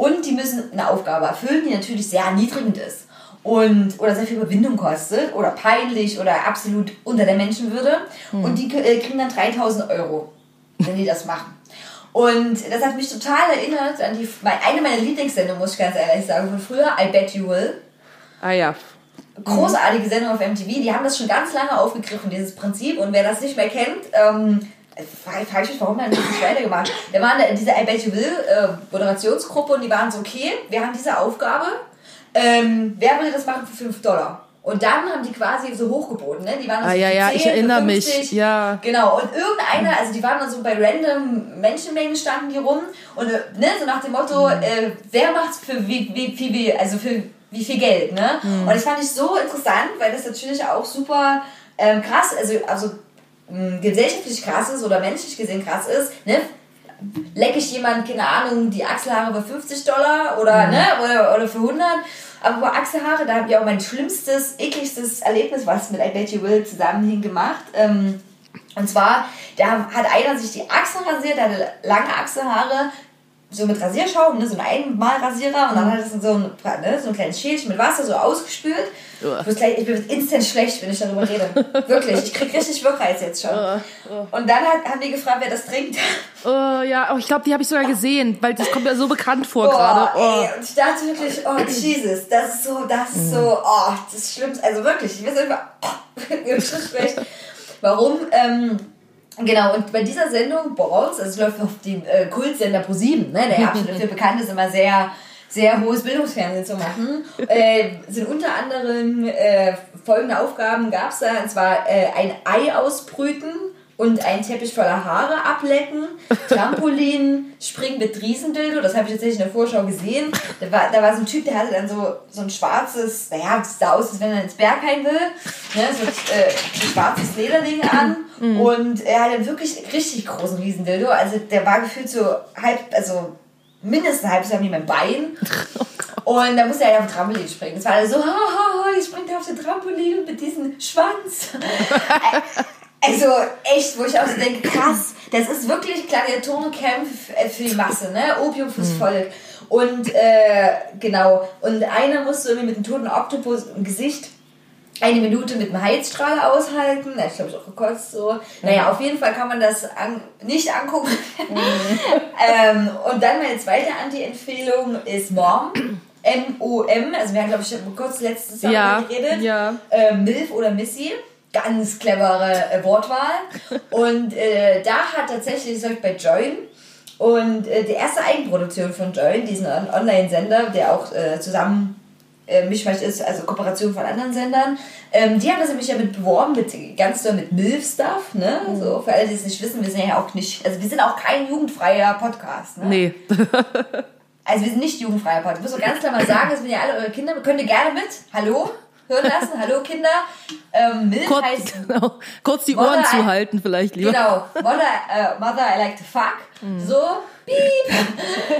Und die müssen eine Aufgabe erfüllen, die natürlich sehr erniedrigend ist. Und, oder sehr viel Überwindung kostet oder peinlich oder absolut unter der Menschenwürde. Und die äh, kriegen dann 3000 Euro, wenn die das machen. Und das hat mich total erinnert an die, eine meiner Lieblingssendungen, muss ich ganz ehrlich sagen, von früher, I Bet You Will. Ah ja. Großartige Sendung auf MTV, die haben das schon ganz lange aufgegriffen, dieses Prinzip. Und wer das nicht mehr kennt, ähm, mich, warum haben das nicht weitergemacht? Da waren diese I Bet You Will Moderationsgruppe und die waren so, okay, wir haben diese Aufgabe, ähm, wer würde das machen für 5 Dollar? Und dann haben die quasi so hochgeboten, ne? Die waren dann Ah, so ja, für ja, 10, ich erinnere mich, 50. ja. Genau, und irgendeiner, also die waren dann so bei random Menschenmengen standen die rum und äh, ne, so nach dem Motto, Mhm. äh, wer macht's für wie, wie, wie, wie, also für wie viel Geld, ne? Mhm. Und das fand ich so interessant, weil das natürlich auch super ähm, krass, also, also mh, gesellschaftlich krass ist oder menschlich gesehen krass ist, ne? Lecke ich jemand, keine Ahnung, die Achselhaare für 50 Dollar oder, Mhm. ne, oder, oder für 100. Aber bei Achselhaare, da habe ich auch mein schlimmstes, ekligstes Erlebnis, was mit I Bet You Will zusammenhing, gemacht. Ähm, und zwar, da hat einer sich die Achseln rasiert, der hatte lange Achselhaare, so mit Rasierschaum, ne, so ein Einmalrasierer und dann hat es so ein, ne, so ein kleines Schälchen mit Wasser so ausgespült. Gleich, ich bin instant schlecht, wenn ich darüber rede. Wirklich, ich krieg richtig Wirkreiz jetzt schon. Und dann hat, haben die gefragt, wer das trinkt. Oh, ja, oh, ich glaube, die habe ich sogar gesehen, weil das kommt mir so bekannt vor Boah, gerade. Oh. ey, und ich dachte wirklich, oh Jesus, das ist so, das ist so, oh, das ist schlimm. Also wirklich, ich weiß einfach, oh, schon schlecht. Warum? Ähm, genau, und bei dieser Sendung, Balls, also es läuft auf dem äh, Kultsender ProSieben, ne, der ja absolut dafür bekannt ist, immer sehr, sehr hohes Bildungsfernsehen zu machen, äh, sind unter anderem äh, folgende Aufgaben gab es da, und zwar äh, ein Ei ausbrüten und einen Teppich voller Haare ablecken, Trampolin, Springen mit Riesendildo, das habe ich tatsächlich in der Vorschau gesehen. Da war, da war so ein Typ, der hatte dann so, so ein schwarzes, naja, das sah aus, als wenn er ins Bergheim will, ne, so äh, ein schwarzes Lederding an. Und er hatte wirklich richtig großen Riesendildo, also der war gefühlt so halb, also mindestens ein halbes Jahr wie mein Bein. Und da musste er ja auf den Trampolin springen. Das war alles so, ha, ha, ha, ich springe da auf den Trampolin mit diesem Schwanz. Also echt, wo ich auch so denke, krass, das ist wirklich Gladiatorenkampf für die Masse, ne? Opium fürs Volk. Und äh, genau, und einer musste irgendwie mit einem toten Oktopus im Gesicht eine Minute mit einem Heizstrahl aushalten. Ich glaube, ich auch gekotzt so. Naja, auf jeden Fall kann man das an, nicht angucken. ähm, und dann meine zweite Anti-Empfehlung ist Mom. M-O-M. Also wir haben, glaube ich, kurz letztes Jahr Ja, geredet. ja. Äh, Milf oder Missy. Ganz clevere äh, Wortwahl. Und äh, da hat tatsächlich, das ich bei Join, und äh, die erste Eigenproduktion von Join, diesen On- Online-Sender, der auch äh, zusammen äh, Mischmasch ist, also Kooperation von anderen Sendern, ähm, die haben das nämlich ja mit beworben, mit ganz doll mit MILF-Stuff, ne? So, für alle, die es nicht wissen, wir sind ja auch nicht, also wir sind auch kein jugendfreier Podcast, ne? Nee. Also wir sind nicht jugendfreier Podcast. Ich muss so ganz klar mal sagen, das sind ja alle eure Kinder, könnt ihr gerne mit, hallo, hören lassen, hallo Kinder. Ähm, MILF Kurz, heißt genau, kurz die Ohren I- zuhalten vielleicht lieber. Genau, Mother, äh, Mother I like to fuck. So, piep.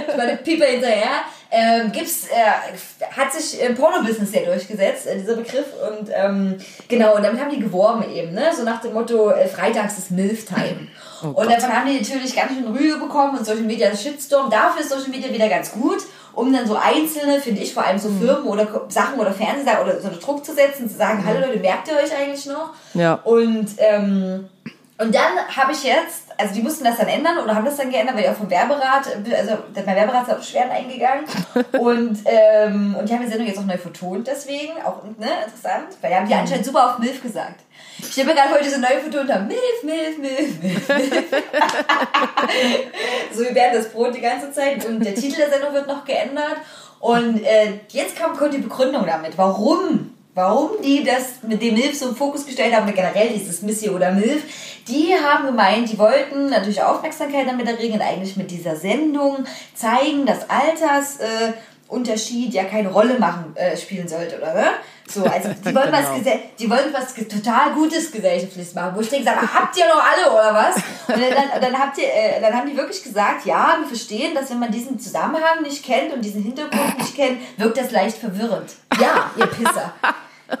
Ich meine, Pieper hinterher. Ähm, gibt's, äh, hat sich im Porno-Business sehr durchgesetzt, äh, dieser Begriff. Und ähm, genau, und damit haben die geworben eben, ne? So nach dem Motto, äh, freitags ist MILF-Time. und davon haben die natürlich ganz schön Rüge bekommen und Social Media ist Shitstorm. Dafür ist Social Media wieder ganz gut, um dann so einzelne, finde ich, vor allem so Firmen oder Sachen oder Fernsehsachen oder so einen Druck zu setzen, zu sagen, hallo Leute, merkt ihr euch eigentlich noch? Ja. Und, ähm, und dann habe ich jetzt, also die mussten das dann ändern oder haben das dann geändert, weil ich auch vom Werberat, also mein Werberat ist auf Beschwerden eingegangen. und, ähm, und die haben die Sendung jetzt auch neu vertont, deswegen, auch ne, interessant, weil die haben die anscheinend super auf MILF gesagt. Ich habe gerade heute so neu vertont haben, MILF, MILF, MILF, MILF. MILF. so wie während das Brot die ganze Zeit. Und der Titel der Sendung wird noch geändert. Und äh, jetzt kam, kommt die Begründung damit. Warum? Warum die das mit dem MILF so im Fokus gestellt haben, generell dieses Missy oder MILF, die haben gemeint, die wollten natürlich Aufmerksamkeit damit erregen eigentlich mit dieser Sendung zeigen, dass Altersunterschied äh, ja keine Rolle machen, äh, spielen sollte, oder? Ne? So, also die wollen was, Genau. gese- die wollen was total Gutes gesellschaftlich machen, wo ich denke, sag mal, habt ihr noch alle oder was? Und dann, dann, habt ihr, äh, dann haben die wirklich gesagt, ja, wir verstehen, dass wenn man diesen Zusammenhang nicht kennt und diesen Hintergrund nicht kennt, wirkt das leicht verwirrend. Ja, ihr Pisser.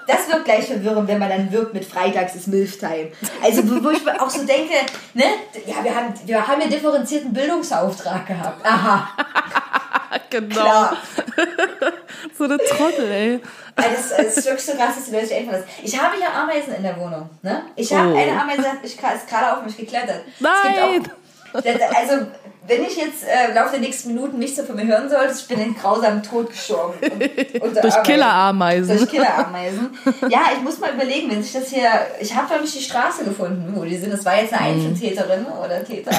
Das wirkt gleich verwirrend, wenn man dann wirkt mit Freitags ist Milf-Time. Also, wo ich auch so denke, ne, ja, wir haben, wir haben ja differenzierten Bildungsauftrag gehabt. Aha, Genau. klar. So eine Trottel, ey. Also, Es ist wirklich so krass, dass die Leute einfach das. Ich habe ja Ameisen in der Wohnung. Ne? Ich habe Oh. eine Ameise, gra- ist gerade auf mich geklettert. Nein! auch, das- also, wenn ich jetzt äh, im Laufe der nächsten Minuten nichts so von mir hören sollte, ich bin in grausamen Tod gestorben. Durch Ameisen. Killerameisen. Durch Killerameisen. Ja, ich muss mal überlegen, wenn sich das hier. Ich habe nämlich die Straße gefunden, wo die sind. Das war jetzt eine Einzeltäterin oder Täter.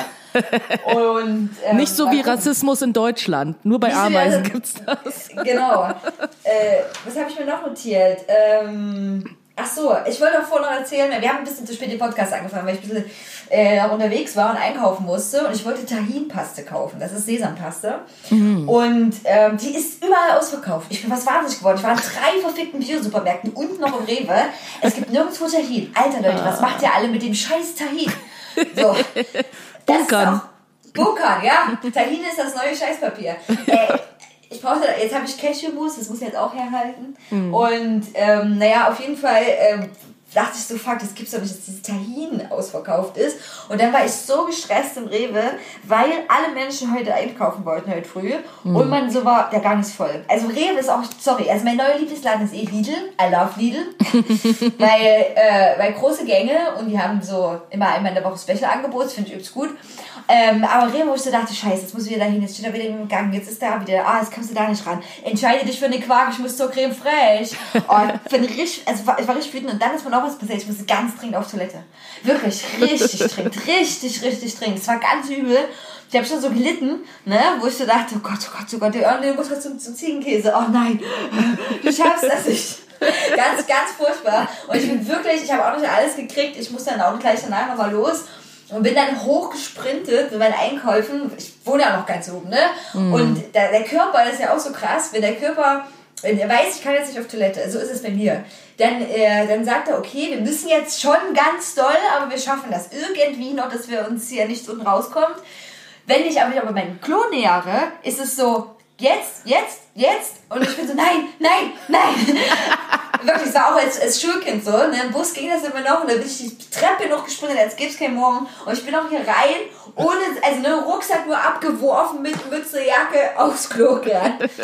Und, ähm, Nicht so wie gucken. Rassismus in Deutschland. Nur bei Ameisen Rassismus- gibt's das. Genau. Äh, was habe ich mir noch notiert? Ähm, ach so, ich wollte auch vorher noch erzählen, wir haben ein bisschen zu spät den Podcast angefangen, weil ich ein bisschen äh, auch unterwegs war und einkaufen musste und ich wollte Tahinpaste kaufen. Das ist Sesampaste. Und ähm, die ist überall ausverkauft. Ich bin fast wahnsinnig geworden. Ich war in drei verfickten Biosupermärkten und noch im Rewe. Es gibt nirgendwo Tahin. Alter Leute, was macht ihr alle mit dem scheiß Tahin? So. Das ist Bunkern. auch- Bunkern, ja. Tahin ist das neue Scheißpapier. Äh, ich brauchte, jetzt habe ich Cashewmus, das muss ich jetzt auch herhalten. Und ähm, naja, auf jeden Fall ähm, dachte ich so, fuck, das gibt's doch nicht, dass dieses Tahin ausverkauft ist. Und dann war ich so gestresst im Rewe, weil alle Menschen heute einkaufen wollten heute früh. Und man so war, der Gang ist voll. Also Rewe ist auch, sorry, also mein neuer Lieblingsladen ist eh Lidl. I love Lidl. weil, äh, weil große Gänge und die haben so immer einmal in der Woche Special-Angebot, das finde ich übst gut. Ähm, aber Rewe, wo ich so dachte, scheiße, jetzt muss ich wieder dahin, jetzt steht er wieder im Gang, jetzt ist da wieder, ah, jetzt kommst du da nicht ran. Entscheide dich für eine Quark, ich muss zur Creme fraiche. Oh, ich bin richtig, also war- ich war richtig wütend und dann ist mir noch was passiert, ich musste ganz dringend auf Toilette. Wirklich, richtig dringend, richtig, richtig dringend. Es war ganz übel. Ich habe schon so gelitten, ne, wo ich so dachte, oh Gott, oh Gott, oh Gott, oh, nee, muss was zum, zum Ziegenkäse. Oh nein, du schaffst das nicht. ganz, ganz furchtbar. Und ich bin wirklich, ich habe auch nicht alles gekriegt. Ich muss dann auch gleich danach nochmal los und bin dann hochgesprintet mit meinen Einkäufen. Ich wohne ja noch ganz oben, ne? Und der, der Körper, das ist ja auch so krass, wenn der Körper, wenn er weiß, ich kann jetzt nicht auf Toilette, so ist es bei mir, dann, äh, dann sagt er, okay, wir müssen jetzt schon ganz doll, aber wir schaffen das irgendwie noch, dass wir uns hier nicht unten rauskommt. Wenn ich aber aber meinem Klo nähere, ist es so, jetzt, jetzt, jetzt. Und ich bin so, nein, nein, nein. Wirklich, es war auch als, als Schulkind so. Ne? Im Bus ging das immer noch und dann bin ich die Treppe noch gesprungen, als gäbe es keinen Morgen. Und ich bin auch hier rein, ohne, also ne, Rucksack nur abgeworfen, mit Mütze, Jacke aufs Klo gerannt.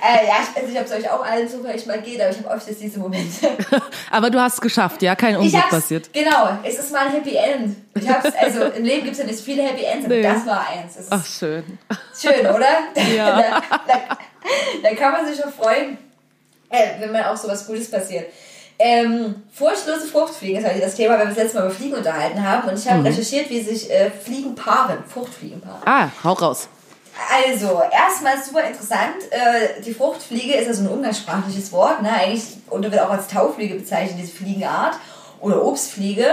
äh, ja, ich weiß nicht, ob es euch auch allen vielleicht mal geht, aber ich habe öfters diese Momente. Aber du hast es geschafft, ja? Kein Unglück passiert. genau, es ist mal ein Happy End. Ich hab's, also im Leben gibt es ja nicht viele Happy Ends, aber Nee. das war eins. Ach, schön. Schön, oder? Ja. da, da, da kann man sich schon freuen, äh, wenn man auch sowas Gutes passiert. Ähm, furchtlose Fruchtfliegen ist heute das Thema, weil wir das letzte Mal über Fliegen unterhalten haben. Und ich Mhm. habe recherchiert, wie sich äh, Fliegen paaren, Fruchtfliegen paaren. Ah, hau raus. Also, erstmal super interessant. Äh, die Fruchtfliege ist ja so ein umgangssprachliches Wort. Ne? Eigentlich und wird auch als Taufliege bezeichnet, diese Fliegenart. Oder Obstfliege.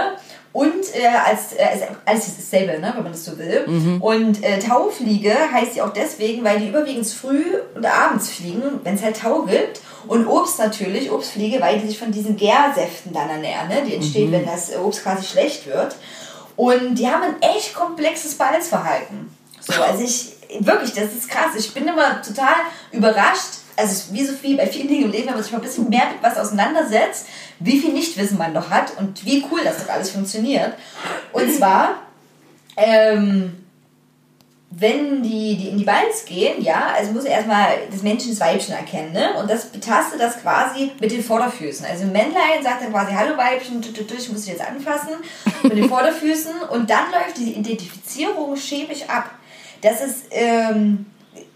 Und äh, als, äh, als, alles ist dasselbe, ne? wenn man das so will. Und äh, Taufliege heißt sie auch deswegen, weil die überwiegend früh und abends fliegen, wenn es halt Tau gibt. Und Obst natürlich, Obstfliege, weil die sich von diesen Gärsäften dann ernähren, ne? die entstehen, wenn das Obst quasi schlecht wird. Und die haben ein echt komplexes Balzverhalten. So, also ich, wirklich, das ist krass. Ich bin immer total überrascht. Also wie so viel bei vielen Dingen im Leben, wenn man sich mal ein bisschen mehr mit was auseinandersetzt, wie viel Nichtwissen man doch hat und wie cool das doch alles funktioniert. Und zwar, ähm, wenn die, die in die Balz gehen, ja, also muss er erstmal das Männchen das Weibchen erkennen, ne? Und das betastet das quasi mit den Vorderfüßen. Also ein Männlein sagt dann quasi, hallo Weibchen, ich muss dich jetzt anfassen mit den Vorderfüßen. Und dann läuft die Identifizierung chemisch ab. Das ist ähm,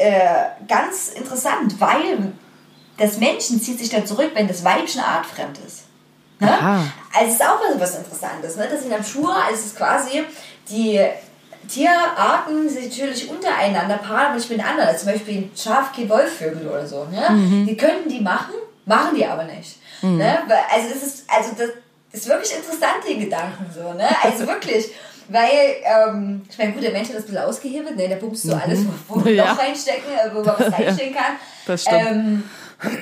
äh, ganz interessant, weil das Männchen zieht sich dann zurück, wenn das Weibchen artfremd ist. Ne? Also es ist auch was Interessantes, ne? dass in der Natur also es ist quasi die Tierarten sich natürlich untereinander paaren, nicht mit anderen. Also zum Beispiel ein Schaf, Kiel, Wolfvögel oder so. Ne? Die könnten die machen, machen die aber nicht. Ne? Weil- Also das ist, also das ist wirklich interessant, die Gedanken so. Ne? Also wirklich. Weil, ähm, ich meine, gut, der Mensch hat das ein bisschen ausgehebelt, ne? der bumst so alles, wo, ein Ja. Reinstecken, äh, wo man was reinstecken kann. Das stimmt. Ähm,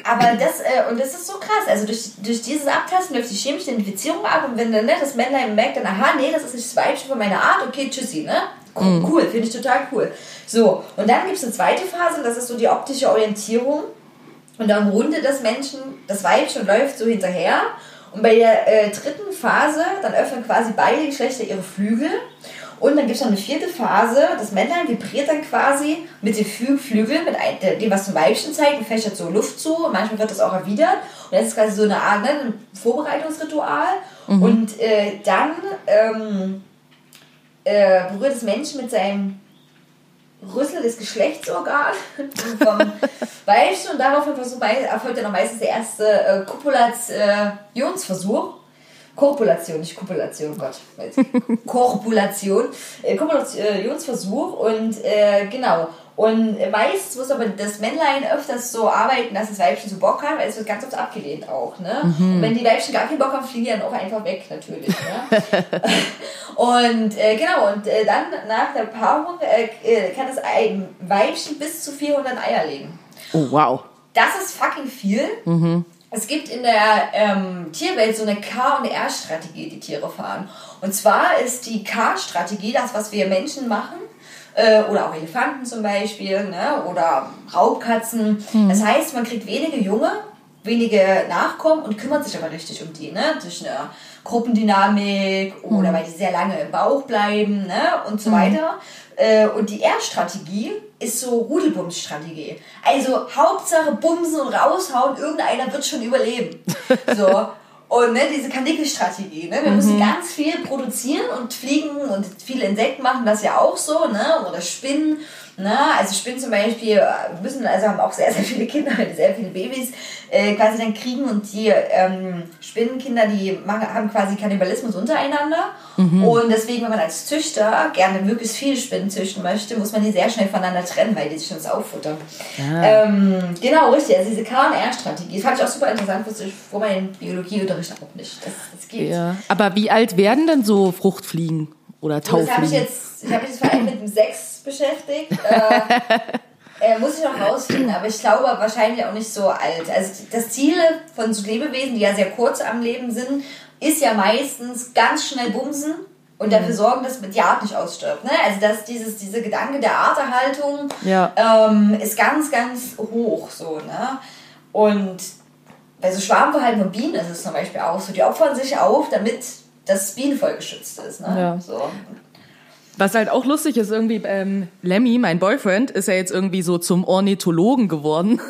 aber das, äh, und das ist so krass. Also durch, durch dieses Abtasten läuft die chemische Identifizierung ab und wenn dann ne, das Männlein merkt dann, aha, nee, das ist nicht das Weibchen von meiner Art, okay, tschüssi, ne? Cool, cool finde ich total cool. So, und dann gibt es eine zweite Phase, das ist so die optische Orientierung. Und dann rundet das Menschen, das Weibchen läuft so hinterher. Und bei der äh, dritten Phase, dann öffnen quasi beide Geschlechter ihre Flügel. Und dann gibt es noch eine vierte Phase. Das Männlein vibriert dann quasi mit den Flü Flügeln, mit ein, der- dem, was zum Weibchen zeigt, und fächert so Luft zu. Und manchmal wird das auch erwidert. Und das ist quasi so eine Art ne, ein Vorbereitungsritual. Und äh, dann ähm, äh, berührt das Männchen mit seinem Rüssel des Geschlechtsorgan vom Weibchen und daraufhin erfolgt dann auch meistens der erste äh, Kopulationsversuch. Korpulation, nicht Kopulation, Gott. Korpulation. Äh, Kopulationsversuch und äh, genau. Und meist muss aber das Männlein öfters so arbeiten, dass das Weibchen so Bock hat, weil es wird ganz oft abgelehnt auch. Ne? Und wenn die Weibchen gar keinen Bock haben, fliegen die dann auch einfach weg, natürlich. Ne? Und äh, genau, und äh, dann nach der Paarung äh, äh, kann das Ei, Weibchen bis zu 400 Eier legen. Oh, wow. Das ist fucking viel. Es gibt in der ähm, Tierwelt so eine K- und R-Strategie, die Tiere fahren. Und zwar ist die K-Strategie das, was wir Menschen machen, äh, oder auch Elefanten zum Beispiel, ne? oder Raubkatzen. Das heißt, man kriegt wenige Junge wenige Nachkommen und kümmert sich aber richtig um die, ne? Durch eine Gruppendynamik oder weil die sehr lange im Bauch bleiben, ne? Und so weiter. Äh, Und die R-Strategie ist so Rudelbums-Strategie. Also Hauptsache bumsen und raushauen, irgendeiner wird schon überleben. So. Und ne, diese Kanickelstrategie, ne? wir müssen ganz viel produzieren und fliegen und viele Insekten machen das ja auch so, ne? oder Spinnen. Ne? Also Spinnen zum Beispiel äh, müssen, also haben auch sehr, sehr viele Kinder, sehr viele Babys äh, quasi dann kriegen und die ähm, Spinnenkinder, die machen, haben quasi Kannibalismus untereinander. Und deswegen, wenn man als Züchter gerne möglichst viele Spinnen züchten möchte, muss man die sehr schnell voneinander trennen, weil die sich sonst auffuttern. Ähm, genau, richtig. Also diese KNR-Strategie. Das fand ich auch super interessant, wusste ich vor meinem Biologieunterricht auch nicht. Das, das geht. Ja. Aber wie alt werden denn so Fruchtfliegen oder So, das habe ich Taufliegen? Ich habe mich vor allem mit dem Sex beschäftigt. Äh, äh, muss ich noch rausfinden, aber ich glaube wahrscheinlich auch nicht so alt. Also das Ziel von so Lebewesen, die ja sehr kurz am Leben sind, ist ja meistens ganz schnell bumsen und Mhm. dafür sorgen, dass die Art nicht ausstirbt. Ne? Also dass dieses, diese Gedanke der Arterhaltung Ja. ähm, ist ganz, ganz hoch so. Ne? Und bei so Schwarmverhalten von Bienen ist es zum Beispiel auch so. Die opfern sich auf, damit das Bienenvolk geschützt ist. Ne? Ja. So. Was halt auch lustig ist, irgendwie, ähm, Lemmy, mein Boyfriend, ist ja jetzt irgendwie so zum Ornithologen geworden.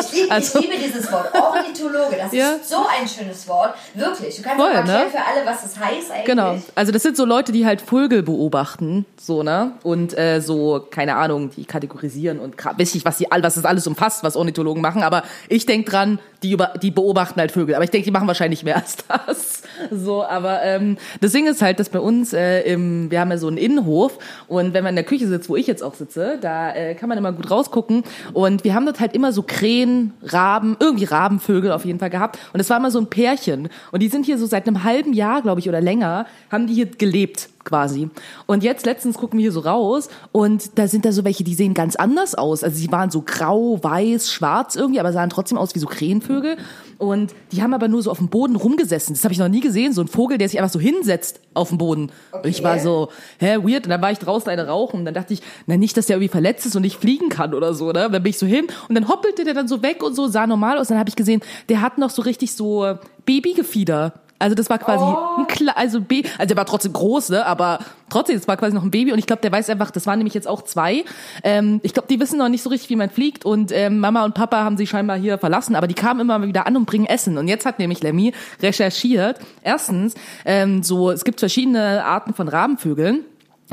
Ich liebe, Also- ich liebe dieses Wort. Ornithologe, das Ja. ist so ein schönes Wort. Wirklich. Du kannst Voll, auch erklären ne? für alle, was das heißt eigentlich. Genau. Also das sind so Leute, die halt Vögel beobachten, so, ne? Und äh, so, keine Ahnung, die kategorisieren und weiß ich, was die all, was das alles umfasst, was Ornithologen machen, aber ich denk dran, die über, die beobachten halt Vögel. Aber ich denke, die machen wahrscheinlich mehr als das. So, aber ähm, das Ding ist halt, dass bei uns äh, im, wir haben ja so einen Innenhof und wenn man in der Küche sitzt, wo ich jetzt auch sitze, da äh, kann man immer gut rausgucken. Und wir haben dort halt immer so Krähen, Raben, irgendwie Rabenvögel auf jeden Fall gehabt. Und es war immer so ein Pärchen. Und die sind hier so seit einem halben Jahr, glaube ich, oder länger, haben die hier gelebt quasi. Und jetzt letztens gucken wir hier so raus und da sind da so welche, die sehen ganz anders aus. Also sie waren so grau, weiß, schwarz irgendwie, aber sahen trotzdem aus wie so Krähenvögel. Und die haben aber nur so auf dem Boden rumgesessen. Das habe ich noch nie gesehen. So ein Vogel, der sich einfach so hinsetzt auf dem Boden. Und ich war Okay. so, hä, weird. Und dann war ich draußen eine rauchen und dann dachte ich, na nicht, dass der irgendwie verletzt ist und nicht fliegen kann oder so, ne? Dann bin ich so hin und dann hoppelte der dann so weg und so, sah normal aus. Dann habe ich gesehen, der hat noch so richtig so Babygefieder. Also das war quasi ein Kle also Baby, also der war trotzdem groß, ne? Aber trotzdem, das war quasi noch ein Baby und ich glaube, der weiß einfach, das waren nämlich jetzt auch zwei. Ähm, ich glaube, die wissen noch nicht so richtig, wie man fliegt und ähm, Mama und Papa haben sie scheinbar hier verlassen, aber die kamen immer wieder an und bringen Essen. Und jetzt hat nämlich Lemmy recherchiert. Erstens, ähm, so es gibt verschiedene Arten von Rabenvögeln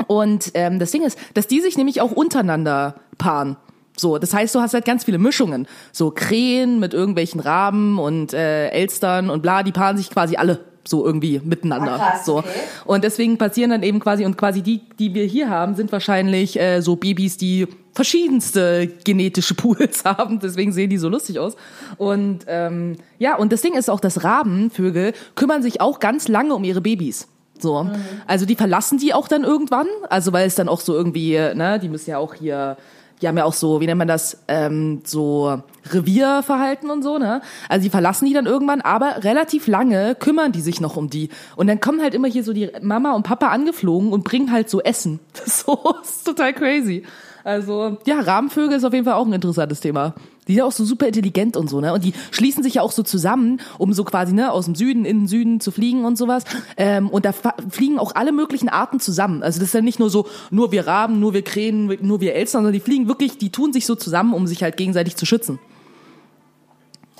und ähm, das Ding ist, dass die sich nämlich auch untereinander paaren. So, das heißt, du hast halt ganz viele Mischungen. So Krähen mit irgendwelchen Raben und äh, Elstern und bla, die paaren sich quasi alle so irgendwie miteinander. Ah, krass, so. okay. Und deswegen passieren dann eben quasi, und quasi die, die wir hier haben, sind wahrscheinlich äh, so Babys, die verschiedenste genetische Pools haben. Deswegen sehen die so lustig aus. Und ähm, ja, und das Ding ist auch, dass Rabenvögel kümmern sich auch ganz lange um ihre Babys. So. Also die verlassen die auch dann irgendwann. Also weil es dann auch so irgendwie, ne, die müssen ja auch hier, die haben ja auch so, wie nennt man das, ähm, so Revierverhalten und so, ne? Also die verlassen die dann irgendwann, aber relativ lange kümmern die sich noch um die. Und dann kommen halt immer hier so die Mama und Papa angeflogen und bringen halt so Essen. Das ist so, das ist total crazy. Also, ja, Rabenvögel ist auf jeden Fall auch ein interessantes Thema. Die sind auch so super intelligent und so, ne? Und die schließen sich ja auch so zusammen, um so quasi, ne, aus dem Süden in den Süden zu fliegen und sowas. Ähm, und da fliegen auch alle möglichen Arten zusammen. Also das ist ja nicht nur so, nur wir Raben, nur wir Krähen, nur wir Elstern, sondern die fliegen wirklich, die tun sich so zusammen, um sich halt gegenseitig zu schützen.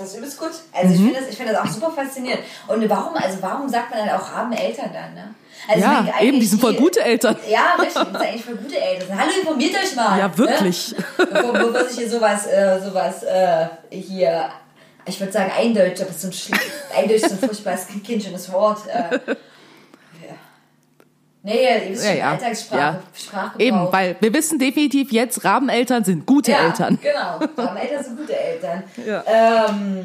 Das ist übelst gut. Also ich finde das, ich finde das auch super faszinierend. Und warum, also warum sagt man dann auch Rabeneltern dann, ne? Also Ja, eben, die sind voll gute Eltern. Ja, richtig, das sind eigentlich voll gute Eltern. Hallo, informiert euch mal. Ja, wirklich. Ne? Bevor, bevor sich hier sowas, äh, sowas, äh, hier, ich würde sagen eindeutig, aber so ein, eindeutig so ein furchtbares kindschönes Wort. Äh. Nee, ihr wisst Ja, schon, ja. Alltagssprache, Ja. Sprachgebrauch. Eben, weil wir wissen definitiv jetzt, Rabeneltern sind gute ja, Eltern. Genau, Rabeneltern sind gute Eltern. Ja. Ähm,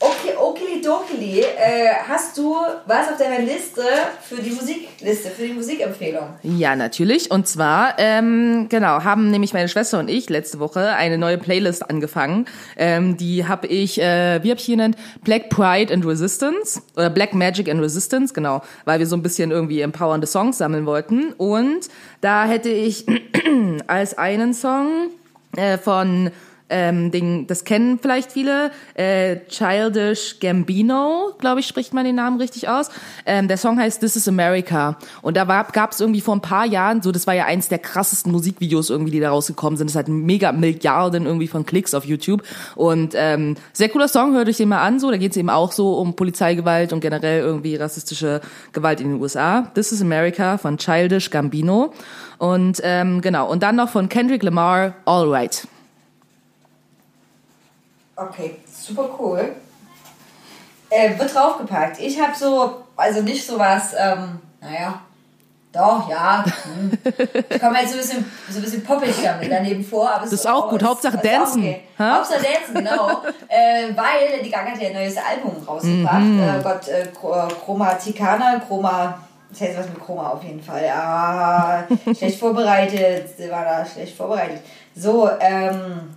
okay, okili dokili, äh, hast du was auf deiner Liste für die Musikliste, für die Musikempfehlung? Ja, natürlich. Und zwar, ähm, genau, haben nämlich meine Schwester und ich letzte Woche eine neue Playlist angefangen. Ähm, die habe ich, äh, wie habe ich die genannt? Black Pride and Resistance oder Black Magic and Resistance, genau, weil wir so ein bisschen irgendwie empowernde Songs sammeln wollten. Und da hätte ich als einen Song äh, von Ähm, den, das kennen vielleicht viele. Äh, Childish Gambino, glaube ich, spricht man den Namen richtig aus. Ähm, der Song heißt This is America. Und da gab es irgendwie vor ein paar Jahren, so das war ja eins der krassesten Musikvideos irgendwie, die da rausgekommen sind. Das hat mega Milliarden irgendwie von Klicks auf YouTube. Und ähm, sehr cooler Song, hört euch den mal an. So, da geht es eben auch so um Polizeigewalt und generell irgendwie rassistische Gewalt in den USA. This is America von Childish Gambino. Und ähm, genau, und dann noch von Kendrick Lamar, All Right. Okay, super cool. Äh, wird draufgepackt. Ich habe so, also nicht sowas, ähm, naja, doch, ja. Hm. Ich komme jetzt so ein bisschen, so ein bisschen poppig damit daneben vor. Aber Das ist auch gut. Hauptsache dancen. Okay. Ha? Hauptsache dancen, genau. äh, weil die Gaga hat ja ein neues Album rausgebracht. Mhm. Äh, Gott, äh, Chro- Chromaticana, Chroma. Das heißt was mit Chroma auf jeden Fall. Ah, schlecht vorbereitet. Sie war da schlecht vorbereitet. So, ähm.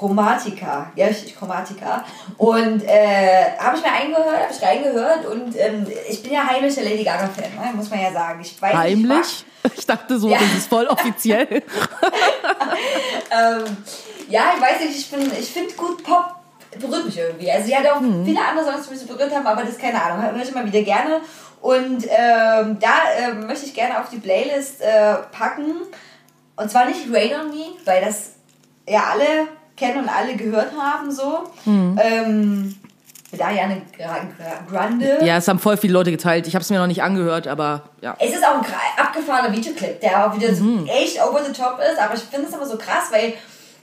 Chromatica, ja, ich, Chromatica. Und äh, habe ich mir eingehört, habe ich reingehört und ähm, ich bin ja heimlicher Lady Gaga-Fan, ne? muss man ja sagen. Ich weiß, Ich Heimlich? Ich dachte so, Ja. das ist voll offiziell. ähm, ja, ich weiß nicht, ich, bin- ich finde gut Pop berührt mich irgendwie. Also sie hat auch viele andere Songs, die mich berührt haben, aber das keine Ahnung, höre ich immer wieder gerne. Und ähm, da ähm, möchte ich gerne auf die Playlist äh, packen. Und zwar nicht Rain on Me, weil das ja alle kennen und alle gehört haben so. Ähm, mit Ariana Gra- Grande. ja, es haben voll viele Leute geteilt. Ich habe es mir noch nicht angehört, aber ja. Es ist auch ein abgefahrener Videoclip, der auch wieder Mhm. so echt over the top ist, aber ich finde es immer so krass, weil,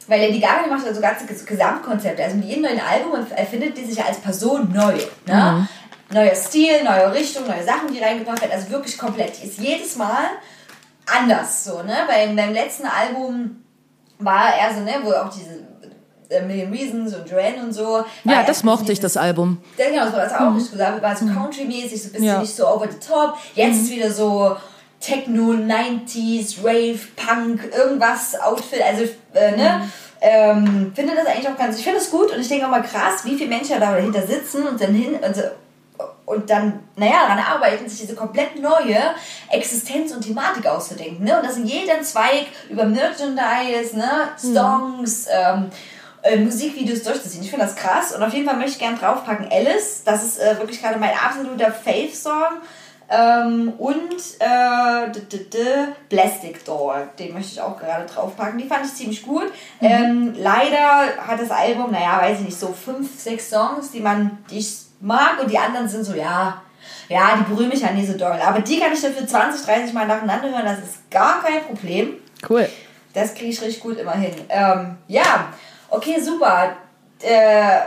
weil Lady Gaga macht ja so ganze Ges- Gesamtkonzepte. Also mit jedem neuen Album erfindet die sich als Person neu. Ne? Mhm. Neuer Stil, neue Richtung, neue Sachen, die reingebracht werden. Also wirklich komplett. Die ist jedes Mal anders so, ne? Beim, beim letzten Album war er so, ne, wo auch diese äh, Million Reasons und Joanne und so. Ja, das so mochte ich, das Album. ja, genau, das war das auch richtig gesagt. War so country-mäßig, so ein bisschen Ja. nicht so over the top. Jetzt ist wieder so Techno, 90s, Rave, Punk, irgendwas, Outfit. Also, äh, ne? Ähm, finde das eigentlich auch ganz, ich finde das gut und ich denke auch mal krass, wie viele Menschen da dahinter sitzen und dann hin und, so, und dann, naja, daran arbeiten, sich diese komplett neue Existenz und Thematik auszudenken. Ne? Und das in jedem Zweig über Merchandise, ne? Songs, ähm, äh, Musikvideos durchzuziehen. Ich finde das krass und auf jeden Fall möchte ich gerne draufpacken Alice. Das ist äh, wirklich gerade mein absoluter Fave-Song. Ähm, und äh, d -d -d Plastic Doll, den möchte ich auch gerade draufpacken. Die fand ich ziemlich gut. Ähm, leider hat das Album, naja, weiß ich nicht, so fünf, sechs Songs, die man, die ich mag und die anderen sind so, ja, ja, die berühren mich ja nie so doll. Aber die kann ich dafür 20, 30 Mal nacheinander hören, das ist gar kein Problem. Cool. Das kriege ich richtig gut immer hin. Ähm, ja, okay, super. Äh,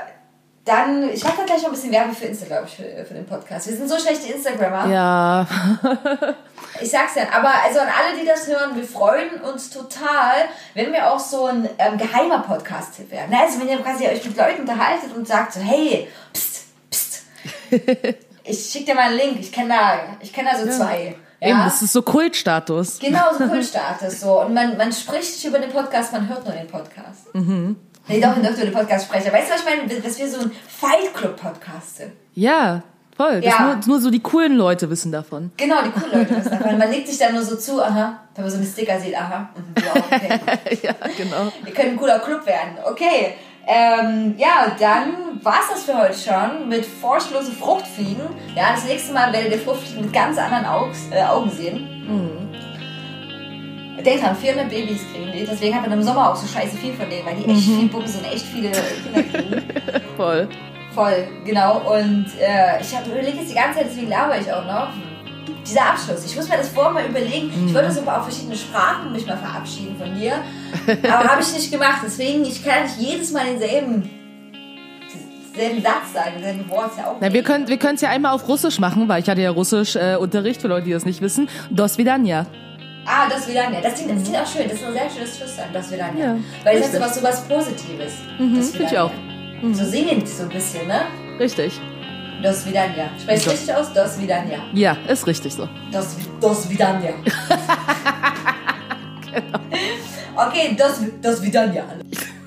dann, ich mache da gleich noch ein bisschen Werbung für Insta, glaube ich, für, für den Podcast. Wir sind so schlechte Instagrammer. Ja, Ich sag's ja, aber also an alle, die das hören, wir freuen uns total, wenn wir auch so ein ähm, geheimer Podcast-Tipp werden. Also wenn ihr quasi euch mit Leuten unterhaltet und sagt so, hey, pst, pst. ich schick dir mal einen Link, ich kenne da, ich kenne da so zwei. Ja? eben, das ist so Kultstatus. Genau, so Kultstatus so. Und man, man spricht nicht über den Podcast, man hört nur den Podcast. Mhm. Nee, doch, ich darf über den Podcast sprechen. Weißt du, was ich meine? Dass wir so ein Fight Club-Podcast sind. Ja, voll. Ja. Nur, nur so die coolen Leute wissen davon. Genau, die coolen Leute wissen davon. Man legt sich dann nur so zu, aha, wenn man so einen Sticker sieht, aha, mhm, ja, okay. ja, genau. Wir können ein cooler Club werden. Okay. Ähm, ja, dann war's das für heute schon mit furchtlose Fruchtfliegen. Ja, das nächste Mal werdet ihr Fruchtfliegen mit ganz anderen Augs, äh, Augen sehen. Denkt dran, 400 Babys kriegen die. Deswegen hat man im Sommer auch so scheiße viel von denen, weil die echt viel Bums und echt viele Kinder kriegen. Voll. Voll, genau. Und äh, ich habe überlegt jetzt die ganze Zeit, deswegen laber ich auch noch. Dieser Abschluss. Ich muss mir das vorher mal überlegen. Ich wollte so auf verschiedene Sprachen mich mal verabschieden von dir. Aber habe ich nicht gemacht. Deswegen, ich kann nicht jedes Mal denselben, Satz sagen, denselben Wort. Ja auch Na, wir können wir es ja einmal auf Russisch machen, weil ich hatte ja Russisch äh, Unterricht für Leute, die das nicht wissen. Dos vidania. Ah, das Vidania. Das klingt, das klingt auch schön. Das ist ein sehr schönes Flüstern, das Vidania. Ja, Weil das hat richtig. sowas, sowas Positives. Mhm, das find ich auch. Mhm. So singend so ein bisschen, ne? Richtig. Das Vidania. Sprecht Das- richtig aus? Das Vidania. Ja, ist richtig so. Das, das Vidania. Genau. Okay, das, das Vidania.